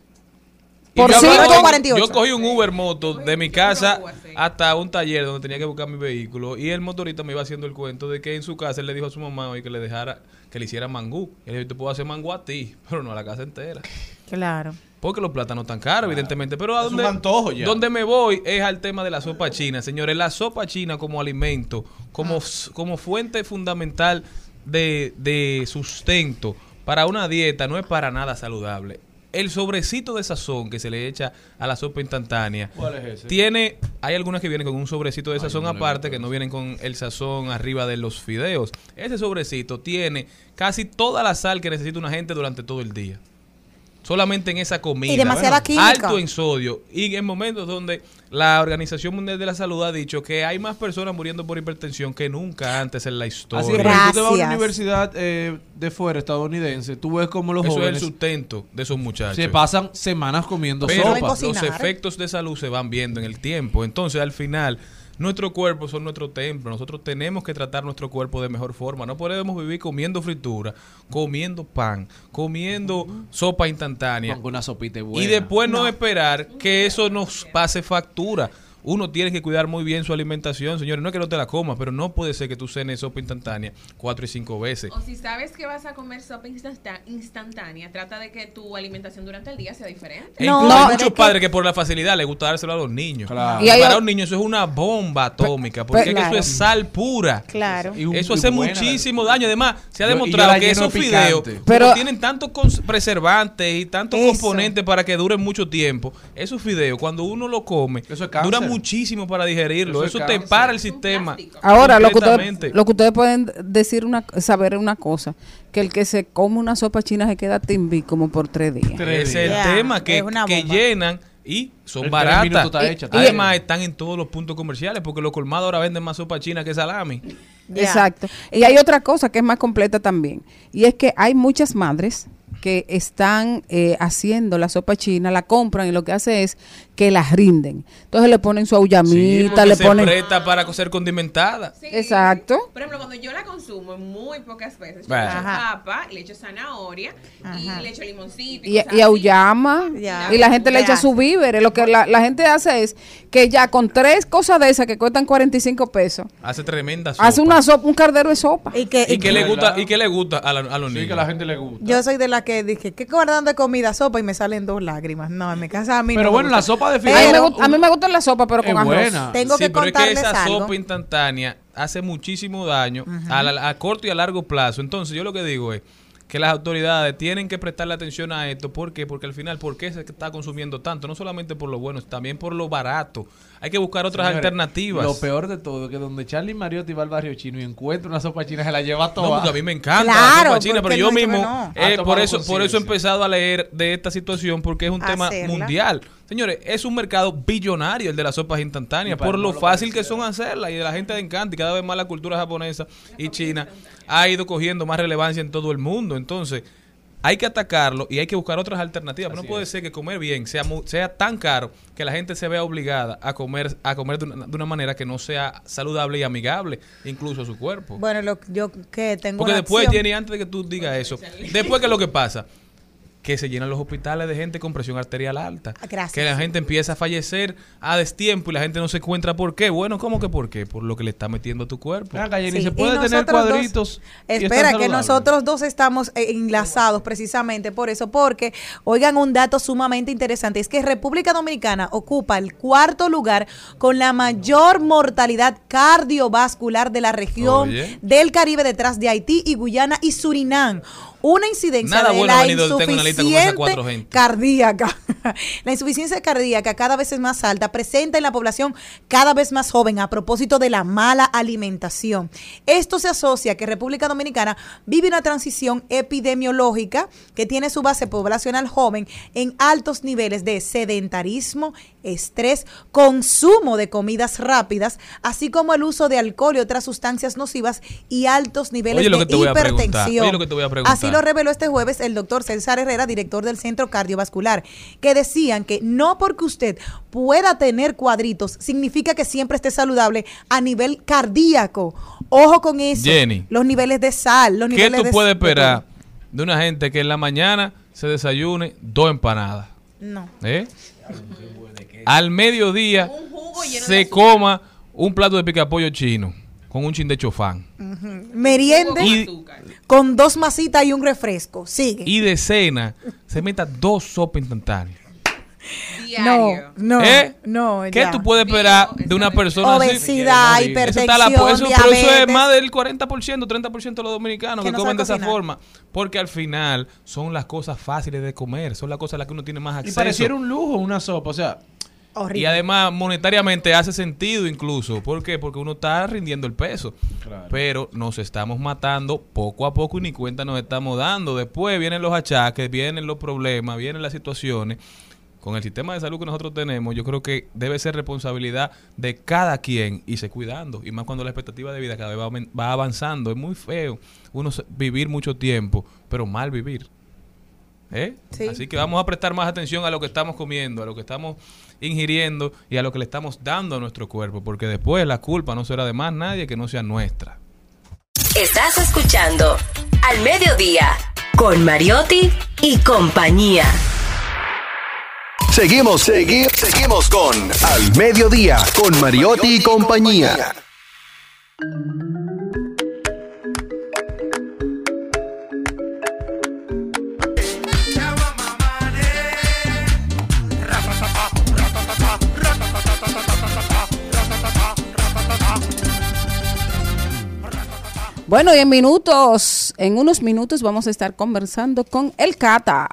Por yo, cinco, cogí- 48. yo cogí un Uber moto de mi casa hasta un taller donde tenía que buscar mi vehículo y el motorista me iba haciendo el cuento de que en su casa él le dijo a su mamá hoy que le dejara que le hiciera mangú. Y él dijo, te puedo hacer mangú a ti, pero no a la casa entera. Claro. Porque los plátanos están caros, evidentemente. Pero a donde, antojo ya. donde me voy es al tema de la sopa china. Señores, la sopa china como alimento, como, s- como fuente fundamental de, de sustento para una dieta no es para nada saludable. El sobrecito de sazón que se le echa a la sopa instantánea ¿Cuál es ese? tiene, hay algunas que vienen con un sobrecito de Ay, sazón no aparte que no vienen con el sazón arriba de los fideos. Ese sobrecito tiene casi toda la sal que necesita una gente durante todo el día. Solamente en esa comida. Y demasiada química. Alto en sodio. Y en momentos donde la Organización Mundial de la Salud ha dicho que hay más personas muriendo por hipertensión que nunca antes en la historia. Así es, cuando tú te vas a una universidad eh, de fuera estadounidense, tú ves como los Eso es el jóvenes sustento de esos muchachos. se pasan semanas comiendo Pero sopa. los efectos de salud se van viendo en el tiempo. Entonces, al final, nuestro cuerpo son nuestro templo. Nosotros tenemos que tratar nuestro cuerpo de mejor forma. No podemos vivir comiendo fritura, comiendo pan, comiendo sopa instantánea. Con una sopita buena. Y después no. esperar que eso nos pase factura. Uno tiene que cuidar muy bien su alimentación, señores. No es que no te la comas, pero no puede ser que tú cenes sopa instantánea cuatro y cinco veces. O si sabes que vas a comer sopa instantá- instantánea, trata de que tu alimentación durante el día sea diferente. E No, incluso pero hay muchos que- padres que por la facilidad les gusta dárselo a los niños. Claro. Y Para o- un niño eso es una bomba atómica, porque Pero- es que Claro. eso es sal pura. Claro. Y un- Eso y hace buena. muchísimo daño. Además, se ha demostrado que esos de fideos pero tienen tantos preservantes y tantos componentes para que duren mucho tiempo. Esos fideos, cuando uno lo come, Eso es cáncer. Muchísimo para digerirlo. Eso Eso, es te cáncer. para el sistema. Ahora, lo que, ustedes, lo que ustedes pueden decir, una, saber una cosa, que el que se come una sopa china se queda timbi como por tres días. Tres es el tema que, llenan y son tres baratas. hecha, y además están en todos los puntos comerciales porque los colmados ahora venden más sopa china que salami. Exacto. Y hay otra cosa que es más completa también. Y es que hay muchas madres que están eh, haciendo la sopa china, la compran y lo que hace es que las rinden. Entonces le ponen su aullamita, le se ponen... presta para ser condimentada. Exacto. Por ejemplo, cuando yo la consumo muy pocas veces, yo Bueno. le echo papa, le echo zanahoria y le echo limoncito. Y, cosas y aullama Ya. y la gente le echa su víveres. Lo que la, la gente hace es que ya con tres cosas de esas que cuestan 45 pesos, Hace tremenda sopa. hace una sopa, un cardero de sopa. Y que, ¿Y qué le gusta, y qué le gusta a, la- a los niños? que la gente le gusta. Yo soy de la que dije, ¿qué guardando de comida? Sopa y me salen dos lágrimas. No, en mi casa a mí Pero no me bueno, gusta. la sopa de a, mí me, a mí me gusta la sopa, pero con Es arroz. buena. Tengo sí, que pero es que esa algo. sopa instantánea hace muchísimo daño a, la- a corto y a largo plazo. Entonces, yo lo que digo es que las autoridades tienen que prestarle atención a esto. ¿Por qué? Porque al final, ¿por qué se está consumiendo tanto? No solamente por lo bueno, también por lo barato. Hay que buscar otras Señores, alternativas. Lo peor de todo es que donde Charlie Mariotti va al barrio chino y encuentra una sopa china, se la lleva No, toda. porque a mí me encanta Claro, la sopa china, pero yo no, mismo, no. eh, por eso por eso he empezado a leer de esta situación, porque es un tema Hacerla. mundial. Señores, es un mercado billonario el de las sopas instantáneas, por lo lo fácil que son hacerlas, y a la gente le encanta, y cada vez más la cultura japonesa y china ha ido cogiendo más relevancia en todo el mundo. Entonces, hay que atacarlo y hay que buscar otras alternativas. no puede ser que comer bien sea mu- sea tan caro que la gente se vea obligada a comer a comer de una, de una manera que no sea saludable y amigable, incluso a su cuerpo. Bueno, lo, yo que tengo Porque una después, acción. Jenny, antes de que tú digas eso, después, ¿qué es lo que pasa? Que se llenan los hospitales de gente con presión arterial alta. Ah, Gracias. Que la gente empieza a fallecer a destiempo y la gente no se encuentra por qué. Bueno, ¿cómo que por qué? Por lo que le está metiendo a tu cuerpo. Jenny, Sí, ¿se y puede tener dos- cuadritos? Espera, que nosotros dos estamos eh, enlazados precisamente por eso, porque, oigan, un dato sumamente interesante, es que República Dominicana ocupa el cuarto lugar con la mayor mortalidad cardiovascular de la región Oye. del Caribe detrás de Haití y Guyana y Surinam. Una incidencia Nada de bueno la venido insuficiencia cardíaca. la insuficiencia cardíaca cada vez es más alta, presente en la población cada vez más joven a propósito de la mala alimentación. Esto se asocia a que República Dominicana vive una transición epidemiológica que tiene su base poblacional joven en altos niveles de sedentarismo, estrés, consumo de comidas rápidas, así como el uso de alcohol y otras sustancias nocivas y altos niveles Oye de hipertensión. oye lo que te voy a preguntar. Así lo reveló este jueves el doctor César Herrera, director del Centro Cardiovascular, que decían que no porque usted pueda tener cuadritos significa que siempre esté saludable a nivel cardíaco. Ojo con eso. Jenny. Los niveles de sal, los ¿Qué niveles tú de puedes de todo. esperar de una gente que en la mañana se desayune dos empanadas? No. ¿Eh? Al mediodía lleno se de coma un plato de picapollo chino con un chin de chofán. Meriende Y- con dos masitas y un refresco. Sigue. Y de cena se meta dos sopas instantáneas. no, no, ¿Eh? no. ¿Qué ya. tú puedes esperar de una persona así? Obesidad, Eso la- hipertensión, eso- pero eso es más del 40%, 30% de los dominicanos Que que, no comen de esa forma. Porque al final son las cosas fáciles de comer, son las cosas a las que uno tiene más Y acceso. pareciera un lujo una sopa, o sea... Y además, monetariamente hace sentido incluso. ¿Por qué? Porque uno está rindiendo el peso. Pero nos estamos matando poco a poco y ni cuenta nos estamos dando. Después vienen los achaques, vienen los problemas, vienen las situaciones. Con el sistema de salud que nosotros tenemos, yo creo que debe ser responsabilidad de cada quien irse cuidando. Y más cuando la expectativa de vida cada vez va, avanzando. Es muy feo uno vivir mucho tiempo, pero mal vivir. ¿Eh? Sí. Así que vamos a prestar más atención a lo que estamos comiendo, a lo que estamos ingiriendo y a lo que le estamos dando a nuestro cuerpo, porque después la culpa no será de más nadie que no sea nuestra. Estás escuchando Al Mediodía con Mariotti y compañía. Seguimos, seguimos, seguimos con Al Mediodía, con Mariotti y compañía. Bueno, y en minutos, en unos minutos vamos a estar conversando con el Cata.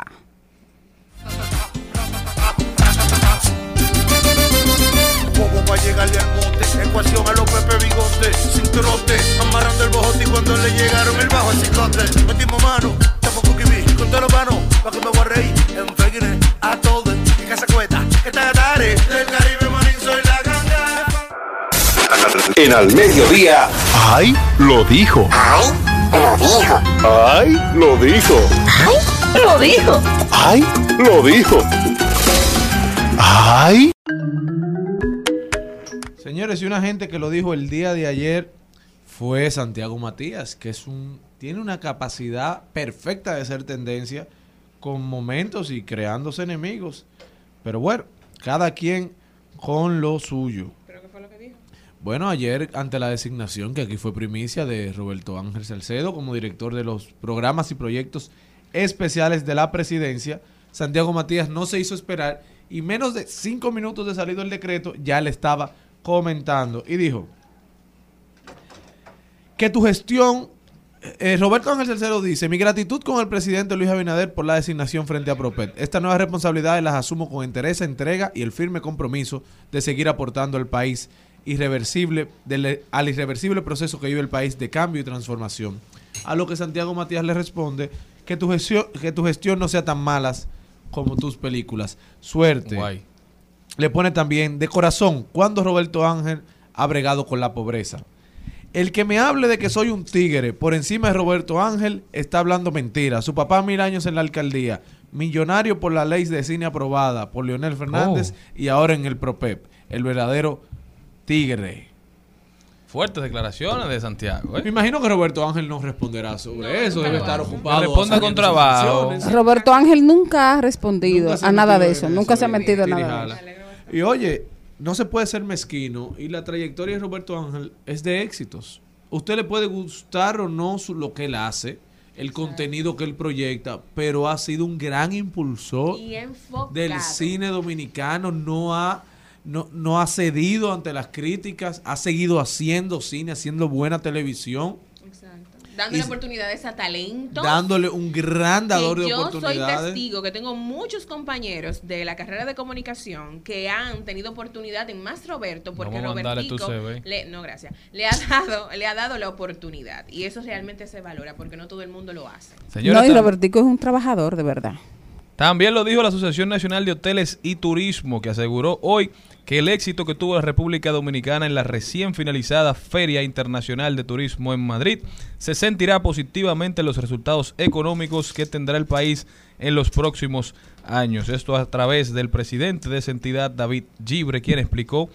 Poco para llegarle al monte, ecuación a los Pepe Bigote, sin trote, amarrando el bojote y cuando le llegaron el bajo al cicote, metimos mano, tampoco que vi, con todos los manos, pa' que me voy a reír, en a todo, en casa cueta, que está tare, del Caribe, En Al Mediodía. ¡Ay! Lo dijo. ¡Ay! Lo dijo. ¡Ay! Lo dijo. Lo dijo. ¡Ay! Lo dijo. ¡Ay! Señores, y una gente que lo dijo el día de ayer fue Santiago Matías, que es un tiene una capacidad perfecta de ser tendencia con momentos y creándose enemigos. Pero bueno, cada quien con lo suyo. ¿Pero qué fue lo que dijo? Bueno, ayer ante la designación, que aquí fue primicia de Roberto Ángel Salcedo como director de los programas y proyectos especiales de la presidencia, Santiago Matías no se hizo esperar y menos de cinco minutos de salido el decreto ya le estaba comentando y dijo que tu gestión, eh, Roberto Ángel Salcedo dice, mi gratitud con el presidente Luis Abinader por la designación frente a Propet. Estas nuevas responsabilidades las asumo con interés, entrega y el firme compromiso de seguir aportando al país irreversible, del- al irreversible proceso que vive el país de cambio y transformación. A lo que Santiago Matías le responde que tu gestión, que tu gestión no sea tan malas como tus películas. Suerte. Le pone también de corazón cuando Roberto Ángel ha bregado con la pobreza. El que me hable de que soy un tigre por encima de Roberto Ángel está hablando mentira. Su papá mil años en la alcaldía, millonario por la ley de cine aprobada por Leonel Fernández y ahora en el PROPEP. El verdadero tigre. Fuertes declaraciones de Santiago. ¿eh? Me imagino que Roberto Ángel no responderá sobre eso, debe estar ocupado. Responda con trabajo. Roberto Ángel nunca ha respondido Nunca a nada de eso, nunca se ha metido en nada de eso. Y oye, no se puede ser mezquino y la trayectoria de Roberto Ángel es de éxitos. Usted le puede gustar o no su- lo que él hace, el contenido que él proyecta, pero ha sido un gran impulsor del cine dominicano, no ha no, no ha cedido ante las críticas, ha seguido haciendo cine, haciendo buena televisión, Dándole Y- oportunidades a talentos. dándole un gran dador de yo soy oportunidades. testigo que tengo muchos compañeros de la carrera de comunicación que han tenido oportunidad en más Roberto porque Vamos Robertico le, no gracias le ha dado le ha dado la oportunidad y eso realmente se valora porque no todo el mundo lo hace Señora, no, y Robertico es un trabajador, de verdad. También lo dijo la Asociación Nacional de Hoteles y Turismo, que aseguró hoy que el éxito que tuvo la República Dominicana en la recién finalizada Feria Internacional de Turismo en Madrid se sentirá positivamente en los resultados económicos que tendrá el país en los próximos años. Esto a través del presidente de esa entidad, David Gibre, quien explicó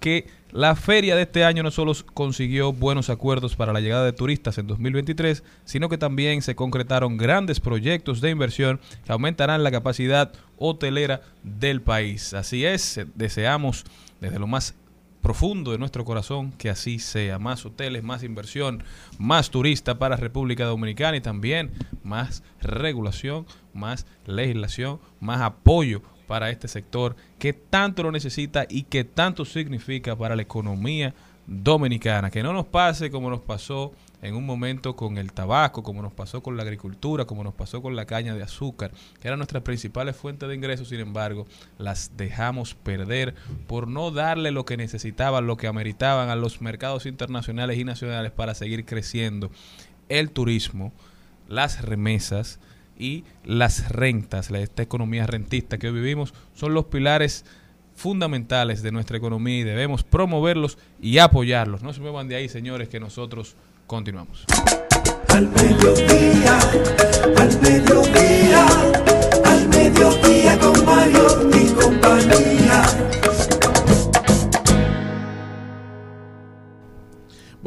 que la feria de este año no solo consiguió buenos acuerdos para la llegada de turistas en 2023, sino que también se concretaron grandes proyectos de inversión que aumentarán la capacidad hotelera del país. Así es, deseamos desde lo más profundo de nuestro corazón que así sea. Más hoteles, más inversión, más turista para República Dominicana y también más regulación, más legislación, más apoyo para este sector que tanto lo necesita y que tanto significa para la economía dominicana. Que no nos pase como nos pasó en un momento con el tabaco, como nos pasó con la agricultura, como nos pasó con la caña de azúcar, que eran nuestras principales fuentes de ingresos, sin embargo, las dejamos perder por no darle lo que necesitaban, lo que ameritaban a los mercados internacionales y nacionales para seguir creciendo. El turismo, las remesas y las rentas, esta economía rentista que hoy vivimos, son los pilares fundamentales de nuestra economía y debemos promoverlos y apoyarlos. No se muevan de ahí, señores, que nosotros continuamos. Al mediodía, al mediodía, al mediodía con Mario y compañía.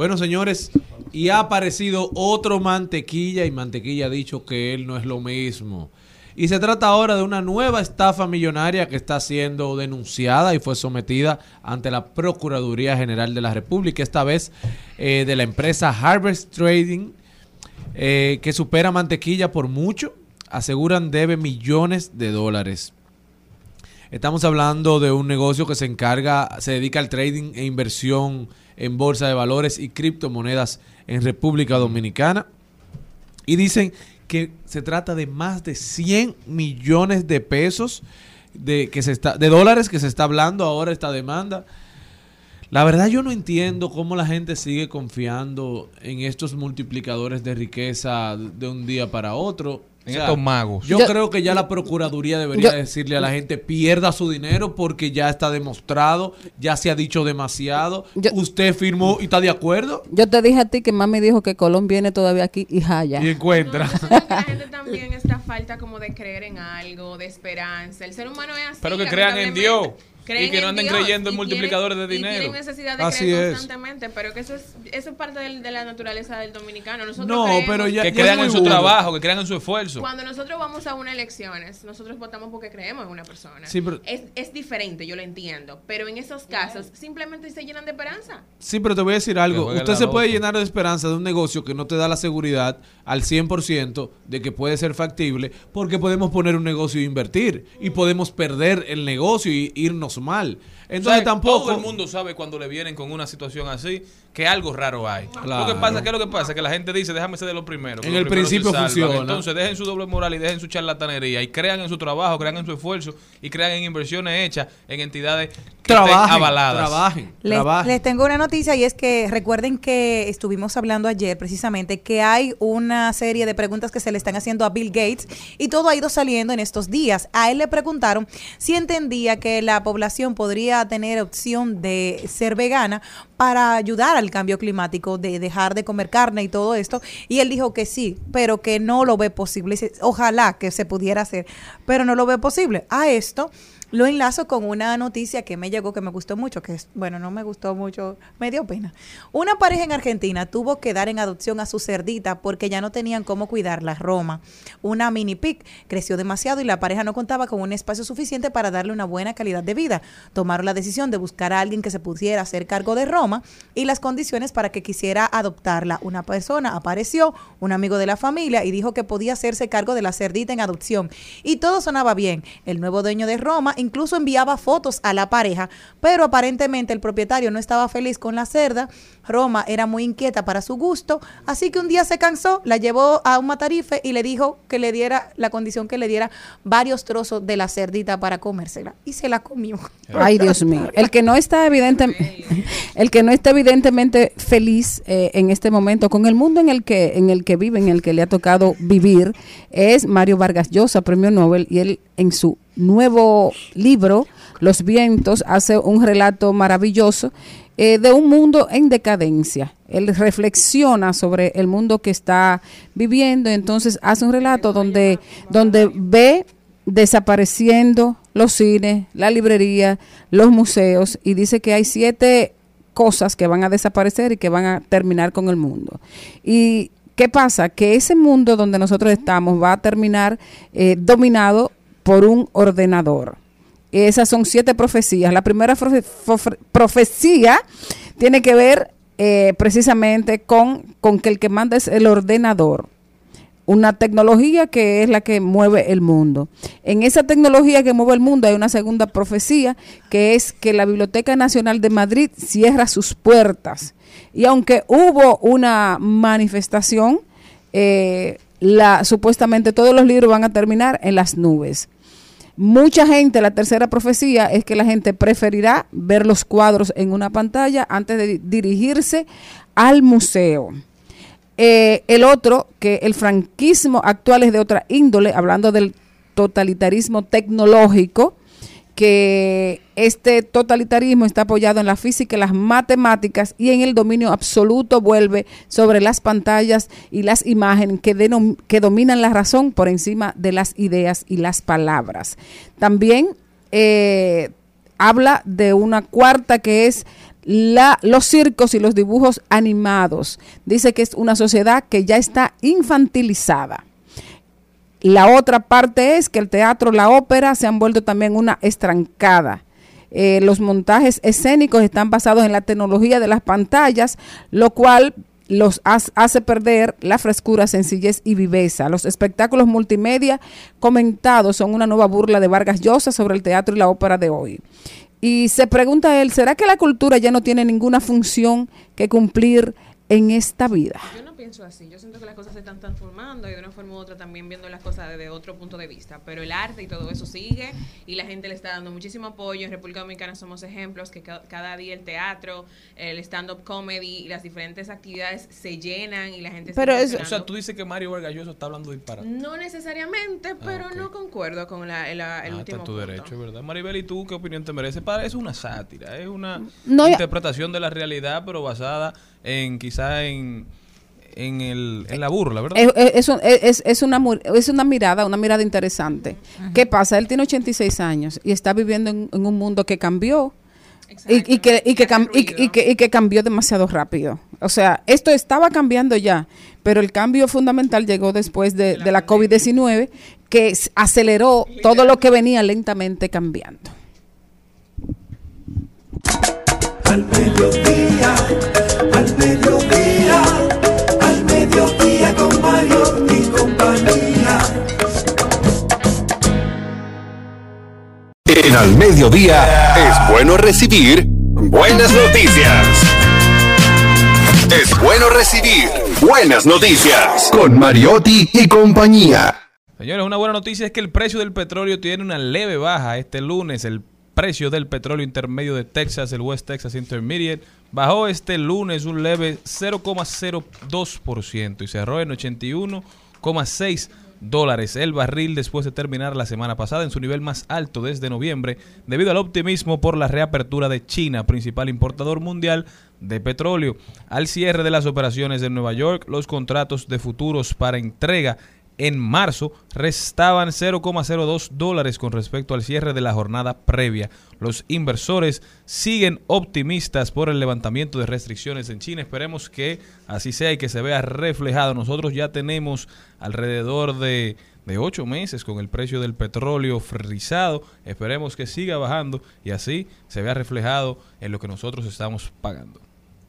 Bueno, señores, y ha aparecido otro mantequilla y mantequilla ha dicho que él no es lo mismo. Y se trata ahora de una nueva estafa millonaria que está siendo denunciada y fue sometida ante la Procuraduría General de la República, esta vez eh, de la empresa Harvest Trading, eh, que supera mantequilla por mucho, aseguran debe millones de dólares. Estamos hablando de un negocio que se encarga, se dedica al trading e inversión en bolsa de valores y criptomonedas en República Dominicana. Y dicen que se trata de más de 100 millones de pesos de, que se está, de dólares que se está hablando ahora esta demanda. La verdad yo no entiendo cómo la gente sigue confiando en estos multiplicadores de riqueza de un día para otro. En estos magos. Yo, Yo- creo que ya la Procuraduría debería yo- decirle a la gente pierda su dinero porque ya está demostrado, ya se ha dicho demasiado. Usted firmó y está de acuerdo Yo te dije a ti que mami dijo que Colón viene todavía aquí y jaya. y encuentra. la gente también esta falta como de creer en algo de esperanza el ser humano es así Pero que crean en Dios. Creen y que no anden Dios creyendo en y multiplicadores tienen- de y dinero. tienen necesidad de Así creer es. constantemente, pero que eso es, eso es parte de, la naturaleza del dominicano. Nosotros No, creemos- pero ya- que ya crean en su trabajo, que crean en su esfuerzo. Cuando nosotros vamos a unas elecciones, nosotros votamos porque creemos en una persona. Sí, pero- es, es diferente, yo lo entiendo, pero en esos casos simplemente se llenan de esperanza. Sí, pero te voy a decir algo. Usted se puede llenar de esperanza de un negocio que no te da la seguridad al 100% de que puede ser factible porque podemos poner un negocio e invertir y podemos perder el negocio y irnos mal. Entonces O sea, tampoco... Todo el mundo sabe cuando le vienen con una situación así que algo raro hay. Claro. Lo que pasa, ¿qué es lo que pasa? Que la gente dice, déjame ser de lo primero. que En el principio funciona. Entonces dejen su doble moral y dejen su charlatanería y crean en su trabajo, crean en su esfuerzo y crean en inversiones hechas en entidades que estén Trabajen, avaladas. trabajen, Les, trabajen. les tengo una noticia y es que recuerden que estuvimos hablando ayer precisamente que hay una serie de preguntas que se le están haciendo a Bill Gates y todo ha ido saliendo en estos días. A él le preguntaron si entendía que la población podría tener opción de ser vegana para ayudar al cambio climático, de dejar de comer carne y todo esto. Y él dijo que sí, pero que no lo ve posible. Ojalá que se pudiera hacer, pero no lo ve posible. A esto lo enlazo con una noticia que me llegó que me gustó mucho, que es, bueno, no me gustó mucho, me dio pena. Una pareja en Argentina tuvo que dar en adopción a su cerdita porque ya no tenían cómo cuidarla. Roma, una mini pig, creció demasiado y la pareja no contaba con un espacio suficiente para darle una buena calidad de vida. Tomaron la decisión de buscar a alguien que se pudiera hacer cargo de Roma y las condiciones para que quisiera adoptarla. Una persona apareció, un amigo de la familia, y dijo que podía hacerse cargo de la cerdita en adopción. Y todo sonaba bien. El nuevo dueño de Roma incluso enviaba fotos a la pareja, pero aparentemente el propietario no estaba feliz con la cerda. Roma era muy inquieta para su gusto, así que un día se cansó, la llevó a un matarife y le dijo que le diera la condición que le diera varios trozos de la cerdita para comérsela y se la comió. Ay, Dios mío. El que no está evidente, el que no está evidentemente feliz eh, en este momento con el mundo en el que en el que vive, en el que le ha tocado vivir, es Mario Vargas Llosa, Premio Nobel, y él en su nuevo libro Los vientos hace un relato maravilloso eh, de un mundo en decadencia. Él reflexiona sobre el mundo que está viviendo, entonces hace un relato donde donde ve desapareciendo los cines, la librería, los museos y dice que hay siete cosas que van a desaparecer y que van a terminar con el mundo. ¿Y qué pasa? Que ese mundo donde nosotros estamos va a terminar eh, dominado por un ordenador. Esas son siete profecías. La primera profe- profe- profecía tiene que ver eh, precisamente con, con que el que manda es el ordenador una tecnología que es la que mueve el mundo. En esa tecnología que mueve el mundo hay una segunda profecía, que es que la Biblioteca Nacional de Madrid cierra sus puertas. Y aunque hubo una manifestación, eh, la, supuestamente todos los libros van a terminar en las nubes. Mucha gente, la tercera profecía es que la gente preferirá ver los cuadros en una pantalla antes de di- dirigirse al museo. Eh, el otro, que el franquismo actual es de otra índole, hablando del totalitarismo tecnológico, que este totalitarismo está apoyado en la física y las matemáticas y en el dominio absoluto vuelve sobre las pantallas y las imágenes que, que dominan la razón por encima de las ideas y las palabras. También eh, habla de una cuarta que es la, los circos y los dibujos animados. Dice que es una sociedad que ya está infantilizada. La otra parte es que el teatro, la ópera se han vuelto también una estrancada. Eh, los montajes escénicos están basados en la tecnología de las pantallas, lo cual los hace perder la frescura, sencillez y viveza. Los espectáculos multimedia comentados son una nueva burla de Vargas Llosa sobre el teatro y la ópera de hoy. Y se pregunta él, ¿será que la cultura ya no tiene ninguna función que cumplir en esta vida? Pienso así. Yo siento que las cosas se están transformando y de una forma u otra también viendo las cosas desde otro punto de vista. Pero el arte y todo eso sigue y la gente le está dando muchísimo apoyo. En República Dominicana somos ejemplos que ca- cada día el teatro, el stand-up comedy y las diferentes actividades se llenan y la gente Pero eso, o sea, tú dices que Mario Vargas Llosa está hablando disparate. No necesariamente, pero no concuerdo con la, la- el Ah, está último en tu punto. derecho, ¿verdad? Maribel, ¿y tú qué opinión te merece? Para, es una sátira, es una No, ya- interpretación de la realidad, pero basada en quizá en, en, el, en la burla, ¿verdad? Es, es- es un- es- es una, es una mirada, una mirada interesante. ¿Qué pasa? Él tiene 86 años y está viviendo en, en un mundo que cambió y, y que, y, que cam- y- y que- y que cambió demasiado rápido. O sea, esto estaba cambiando ya, pero el cambio fundamental llegó después de, de la COVID-19 que aceleró todo lo que venía lentamente cambiando. Al mediodía, al mediodía, mediodía con Mario y compañía. En Al Mediodía es bueno recibir buenas noticias. Es bueno recibir buenas noticias con Mariotti y compañía. Señores, una buena noticia es que el precio del petróleo tiene una leve baja. Este lunes el precio del petróleo intermedio de Texas, el West Texas Intermediate, bajó este lunes un leve 0,02% y cerró en 81,6 dólares el barril después de terminar la semana pasada en su nivel más alto desde noviembre debido al optimismo por la reapertura de China, principal importador mundial de petróleo. Al cierre de las operaciones en Nueva York, los contratos de futuros para entrega en marzo restaban 0,02 dólares con respecto al cierre de la jornada previa. Los inversores siguen optimistas por el levantamiento de restricciones en China. Esperemos que así sea y que se vea reflejado. Nosotros ya tenemos alrededor de, de 8 meses con el precio del petróleo frisado. Esperemos que siga bajando y así se vea reflejado en lo que nosotros estamos pagando.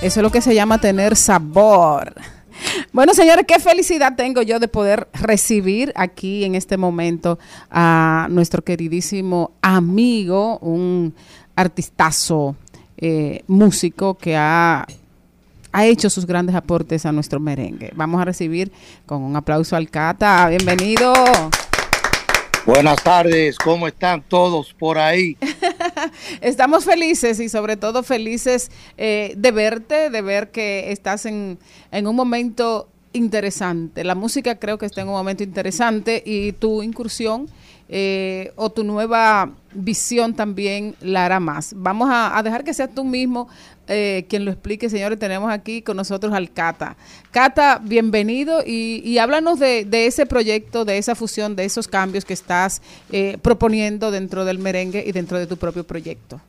Eso es lo que se llama tener sabor. Bueno, señores, qué felicidad tengo yo de poder recibir aquí en este momento a nuestro queridísimo amigo, un artistazo, eh, músico que ha, ha hecho sus grandes aportes a nuestro merengue. Vamos a recibir con un aplauso al Cata. Bienvenido. Buenas tardes, ¿cómo están todos por ahí? Estamos felices y sobre todo felices eh, de verte, de ver que estás en, en un momento interesante. La música creo que está en un momento interesante y tu incursión eh, o tu nueva visión también la hará más. Vamos a, dejar que seas tú mismo eh, quien lo explique, señores. Tenemos aquí con nosotros al Cata. Cata, bienvenido y, háblanos de, de ese proyecto, de esa fusión, de esos cambios que estás eh, proponiendo dentro del merengue y dentro de tu propio proyecto.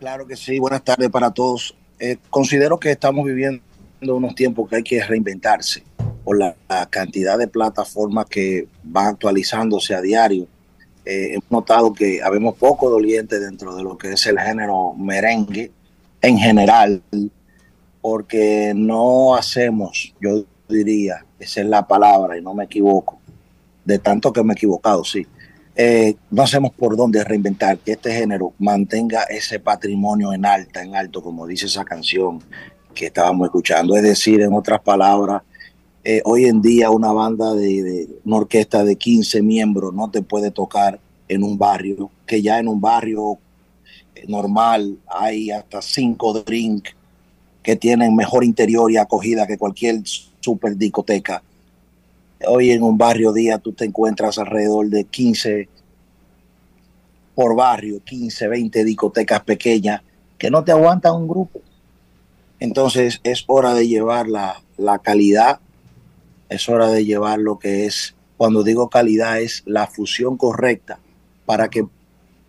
Claro que sí, buenas tardes para todos. Eh, considero que estamos viviendo unos tiempos que hay que reinventarse la cantidad de plataformas que van actualizándose a diario. Eh, hemos notado que habemos poco dolientes dentro de lo que es el género merengue en general, porque no hacemos, yo diría, esa es la palabra y no me equivoco, de tanto que me he equivocado, sí. Eh, no hacemos por dónde reinventar que este género mantenga ese patrimonio en alta, en alto, como dice esa canción que estábamos escuchando. Es decir, en otras palabras, eh, hoy en día una banda de, una orquesta de 15 miembros no te puede tocar en un barrio, que ya en un barrio eh, normal hay hasta cinco drinks que tienen mejor interior y acogida que cualquier super discoteca. Hoy en un barrio día tú te encuentras alrededor de 15 por barrio, 15, 20 discotecas pequeñas que no te aguantan un grupo. Entonces es hora de llevar la, la calidad, es hora de llevar lo que es, cuando digo calidad, es la fusión correcta para que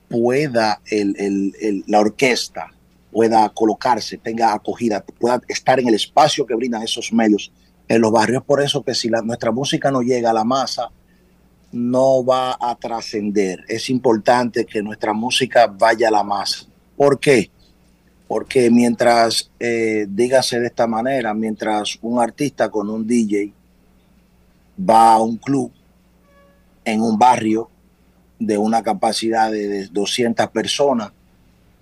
pueda el- el- la orquesta pueda colocarse, tenga acogida, pueda estar en el espacio que brindan esos medios en los barrios. Por eso que si la- nuestra música no llega a la masa, no va a trascender. Es importante que nuestra música vaya a la masa. ¿Por qué? Porque mientras, eh, dígase de esta manera, mientras un artista con un DJ va a un club en un barrio de una capacidad de, de 200 personas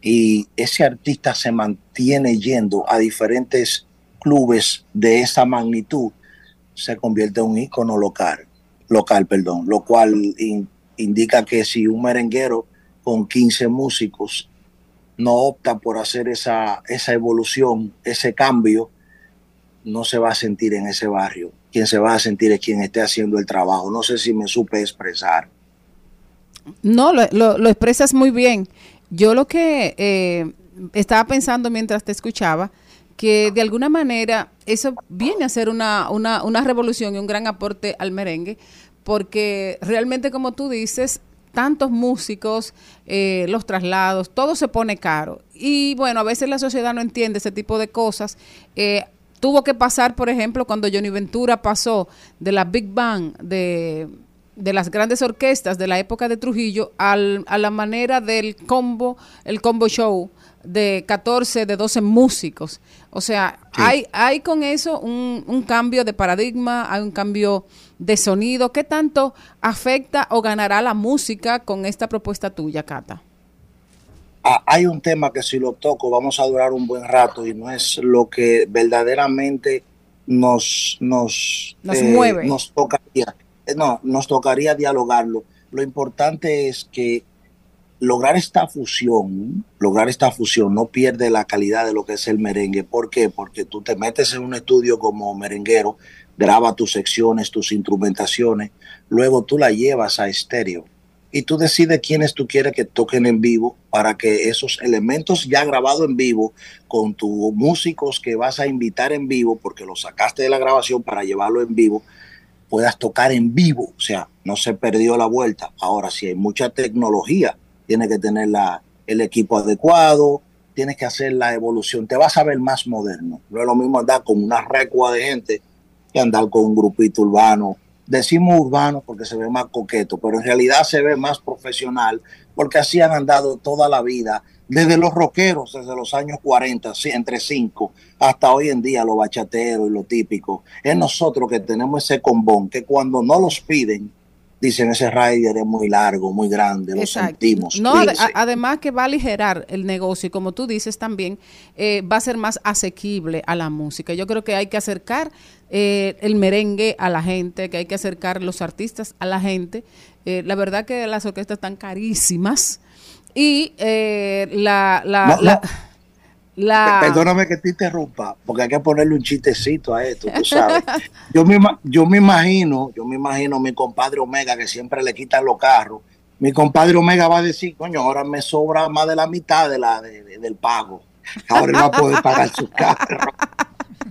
y ese artista se mantiene yendo a diferentes clubes de esa magnitud, se convierte en un ícono local, local, perdón, lo cual in- indica que si un merenguero con 15 músicos no opta por hacer esa, esa evolución, ese cambio, no se va a sentir en ese barrio. Quien se va a sentir es quien esté haciendo el trabajo. No sé si me supe expresar. No, lo, expresas muy bien. Yo lo que eh, estaba pensando mientras te escuchaba, que de alguna manera eso viene a ser una, una, una revolución y un gran aporte al merengue, porque realmente como tú dices, tantos músicos, eh, los traslados, todo se pone caro. Y bueno, a veces la sociedad no entiende ese tipo de cosas. Eh, tuvo que pasar, por ejemplo, cuando Johnny Ventura pasó de la Big Bang, de, de las grandes orquestas de la época de Trujillo, al- a la manera del combo, el combo show de 14, de 12 músicos. O sea, hay, hay con eso un, un cambio de paradigma, hay un cambio de sonido. ¿Qué tanto afecta o ganará la música con esta propuesta tuya, Cata? Ah, hay un tema que si lo toco vamos a durar un buen rato y no es lo que verdaderamente nos nos, Nos mueve. nos tocaría eh, no nos tocaría dialogarlo lo importante es que lograr esta fusión lograr esta fusión no pierde la calidad de lo que es el merengue ¿por qué? porque tú te metes en un estudio como merenguero graba tus secciones tus instrumentaciones luego tú la llevas a estéreo y tú decides quiénes tú quieres que toquen en vivo para que esos elementos ya grabados en vivo con tus músicos que vas a invitar en vivo porque los sacaste de la grabación para llevarlo en vivo puedas tocar en vivo, o sea, no se perdió la vuelta. Ahora, si hay mucha tecnología, tienes que tener la, el equipo adecuado, tienes que hacer la evolución, te vas a ver más moderno. No es lo mismo andar con una recua de gente que andar con un grupito urbano. Decimos urbano porque se ve más coqueto, pero en realidad se ve más profesional porque así han andado toda la vida, desde los rockeros, desde los años 40, sí, entre 5, hasta hoy en día los bachateros y lo típico. Es nosotros que tenemos ese combón que cuando no los piden, dicen ese rider es muy largo, muy grande, lo sentimos. No, ade- cuídense". a- además que va a aligerar el negocio y como tú dices también, eh, va a ser más asequible a la música. Yo creo que hay que acercar eh, el merengue a la gente, que hay que acercar los artistas a la gente. Eh, la verdad que las orquestas están carísimas y eh, la... la, No, no. La- Perdóname que te interrumpa, porque hay que ponerle un chistecito a esto, tú sabes. Yo me, yo me imagino, yo me imagino a mi compadre Omega que siempre le quitan los carros. Mi compadre Omega va a decir, coño, ahora me sobra más de la mitad de la, de- de- del pago. Ahora no va a poder pagar su carro.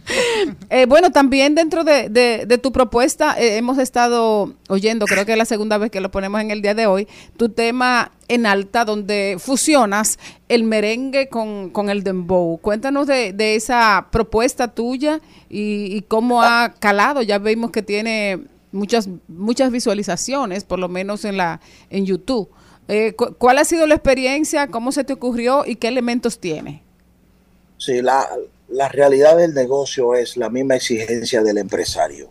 Eh, bueno, también dentro de, tu propuesta eh, hemos estado oyendo, creo que es la segunda vez que lo ponemos en el día de hoy, tu tema en alta donde fusionas el merengue con, el dembow. Cuéntanos de, esa propuesta tuya y, cómo ha calado. Ya vimos que tiene muchas muchas visualizaciones, por lo menos en la en YouTube. Eh, cu- ¿Cuál ha sido la experiencia? ¿Cómo se te ocurrió y qué elementos tiene? Sí, la, la realidad del negocio es la misma exigencia del empresario.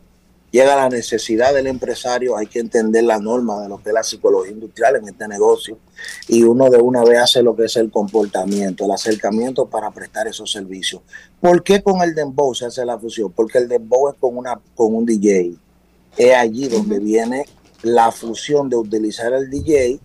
Llega la necesidad del empresario, hay que entender la norma de lo que es la psicología industrial en este negocio y uno de una vez hace lo que es el comportamiento, el acercamiento para prestar esos servicios. ¿Por qué con el dembow se hace la fusión? Porque el dembow es con, una, con un DJ. Es allí donde viene la fusión de utilizar el DJ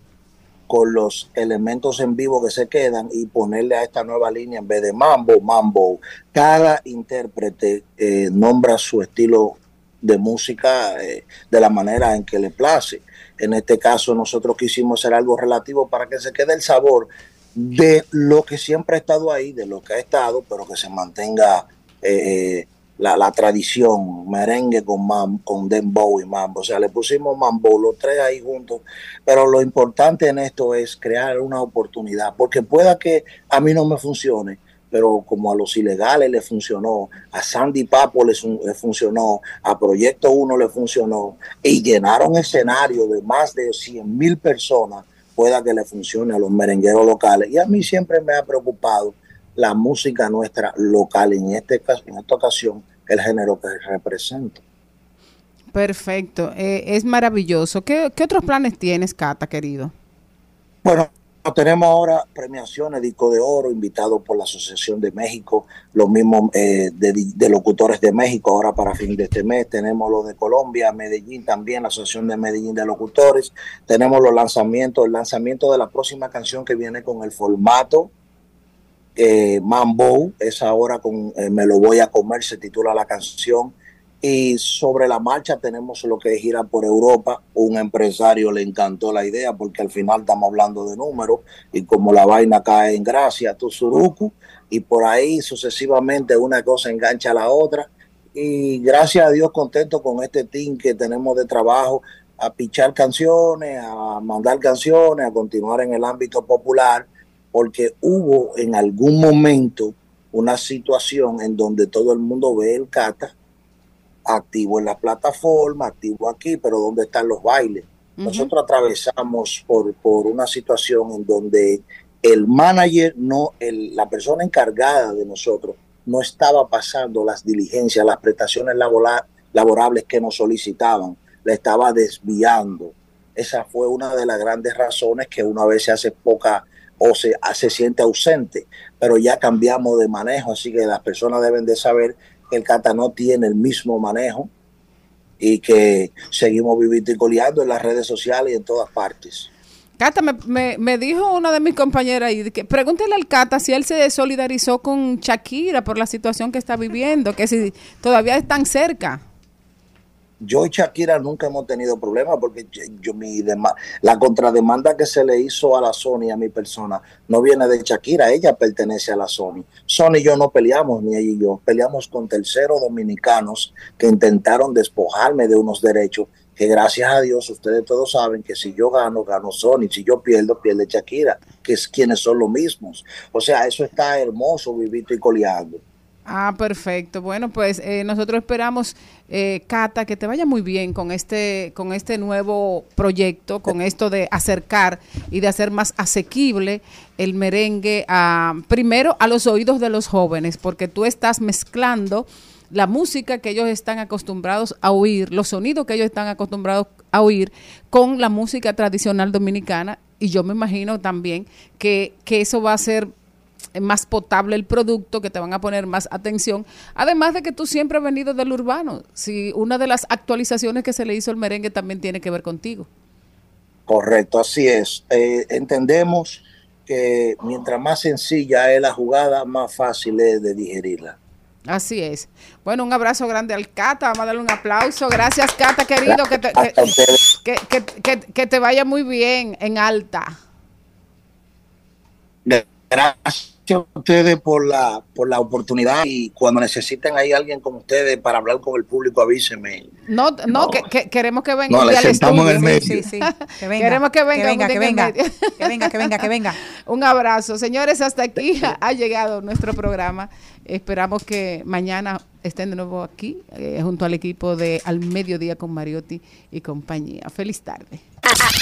con los elementos en vivo que se quedan y ponerle a esta nueva línea en vez de mambo, mambo. Cada intérprete eh, nombra su estilo de música eh, de la manera en que le place. En este caso nosotros quisimos hacer algo relativo para que se quede el sabor de lo que siempre ha estado ahí, de lo que ha estado, pero que se mantenga eh, la, tradición, merengue con, mam, con dembow y mambo. O sea, le pusimos mambo, los tres ahí juntos. Pero lo importante en esto es crear una oportunidad, porque pueda que a mí no me funcione, pero como a los ilegales le funcionó, a Sandy Papo le funcionó, a Proyecto 1 le funcionó, y llenaron escenario de más de 100 mil personas, pueda que le funcione a los merengueros locales. Y a mí siempre me ha preocupado la música nuestra local, en, este caso, en esta ocasión, el género que represento. Perfecto, eh, es maravilloso. ¿Qué, ¿Qué otros planes tienes, Cata, querido? Bueno, tenemos ahora premiaciones, disco de oro, invitado por la Asociación de México, los mismos eh, de, de locutores de México, ahora para fin de este mes. Tenemos lo de Colombia, Medellín también, la Asociación de Medellín de Locutores. Tenemos los lanzamientos, el lanzamiento de la próxima canción que viene con el formato eh, Mambo, es ahora con eh, Me lo voy a comer, se titula la canción. Y sobre la marcha tenemos lo que es gira por Europa. Un empresario le encantó la idea porque al final estamos hablando de números y como la vaina cae en gracia, tu suruku, y por ahí sucesivamente una cosa engancha a la otra. Y gracias a Dios contento con este team que tenemos de trabajo a pichar canciones, a mandar canciones, a continuar en el ámbito popular, porque hubo en algún momento una situación en donde todo el mundo ve el cata activo en la plataforma, activo aquí, pero ¿dónde están los bailes? Nosotros atravesamos por, por una situación en donde el manager, no, el, la persona encargada de nosotros, no estaba pasando las diligencias, las prestaciones labora- laborables que nos solicitaban, le estaba desviando. Esa fue una de las grandes razones que una vez se hace poca o se, se siente ausente, pero ya cambiamos de manejo, así que las personas deben de saber que el Cata no tiene el mismo manejo y que seguimos viviendo y coleando en las redes sociales y en todas partes. Cata, me, me, me dijo una de mis compañeras ahí, que pregúntele al Cata si él se solidarizó con Shakira por la situación que está viviendo, que si todavía están cerca. Yo y Shakira nunca hemos tenido problemas porque yo, mi la contrademanda que se le hizo a la Sony, a mi persona, no viene de Shakira, ella pertenece a la Sony. Sony y yo no peleamos, ni ella y yo, peleamos con terceros dominicanos que intentaron despojarme de unos derechos que gracias a Dios ustedes todos saben que si yo gano, gano Sony, si yo pierdo, pierde Shakira, que es quienes son los mismos. O sea, eso está hermoso, vivito y coleando. Ah, perfecto. Bueno, pues eh, nosotros esperamos, eh, Cata, que te vaya muy bien con este, con este nuevo proyecto, con esto de acercar y de hacer más asequible el merengue a, primero a los oídos de los jóvenes, porque tú estás mezclando la música que ellos están acostumbrados a oír, los sonidos que ellos están acostumbrados a oír con la música tradicional dominicana y yo me imagino también que, que eso va a ser más potable el producto, que te van a poner más atención. Además de que tú siempre has venido del urbano. Si una de las actualizaciones que se le hizo al merengue también tiene que ver contigo. Correcto, así es. Eh, entendemos que mientras más sencilla es la jugada, más fácil es de digerirla. Así es. Bueno, un abrazo grande al Cata. Vamos a darle un aplauso. Gracias, Cata, querido. Que te, que, que, que- que- que te vaya muy bien en alta. Gracias a ustedes por la, por la oportunidad y cuando necesiten ahí alguien como ustedes para hablar con el público, avísenme. No, no, Que, que- queremos que venga No, le sentamos en el estudio. medio. Sí, sí. Que venga, Queremos que venga, que venga, que venga, que venga, que venga. Un abrazo. Señores, hasta aquí ha llegado nuestro programa. Esperamos que mañana estén de nuevo aquí, eh, junto al equipo de Al Mediodía con Mariotti y compañía. Feliz tarde.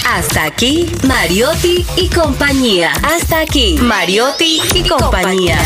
Hasta aquí, Mariotti y compañía. Hasta aquí, Mariotti y compañía.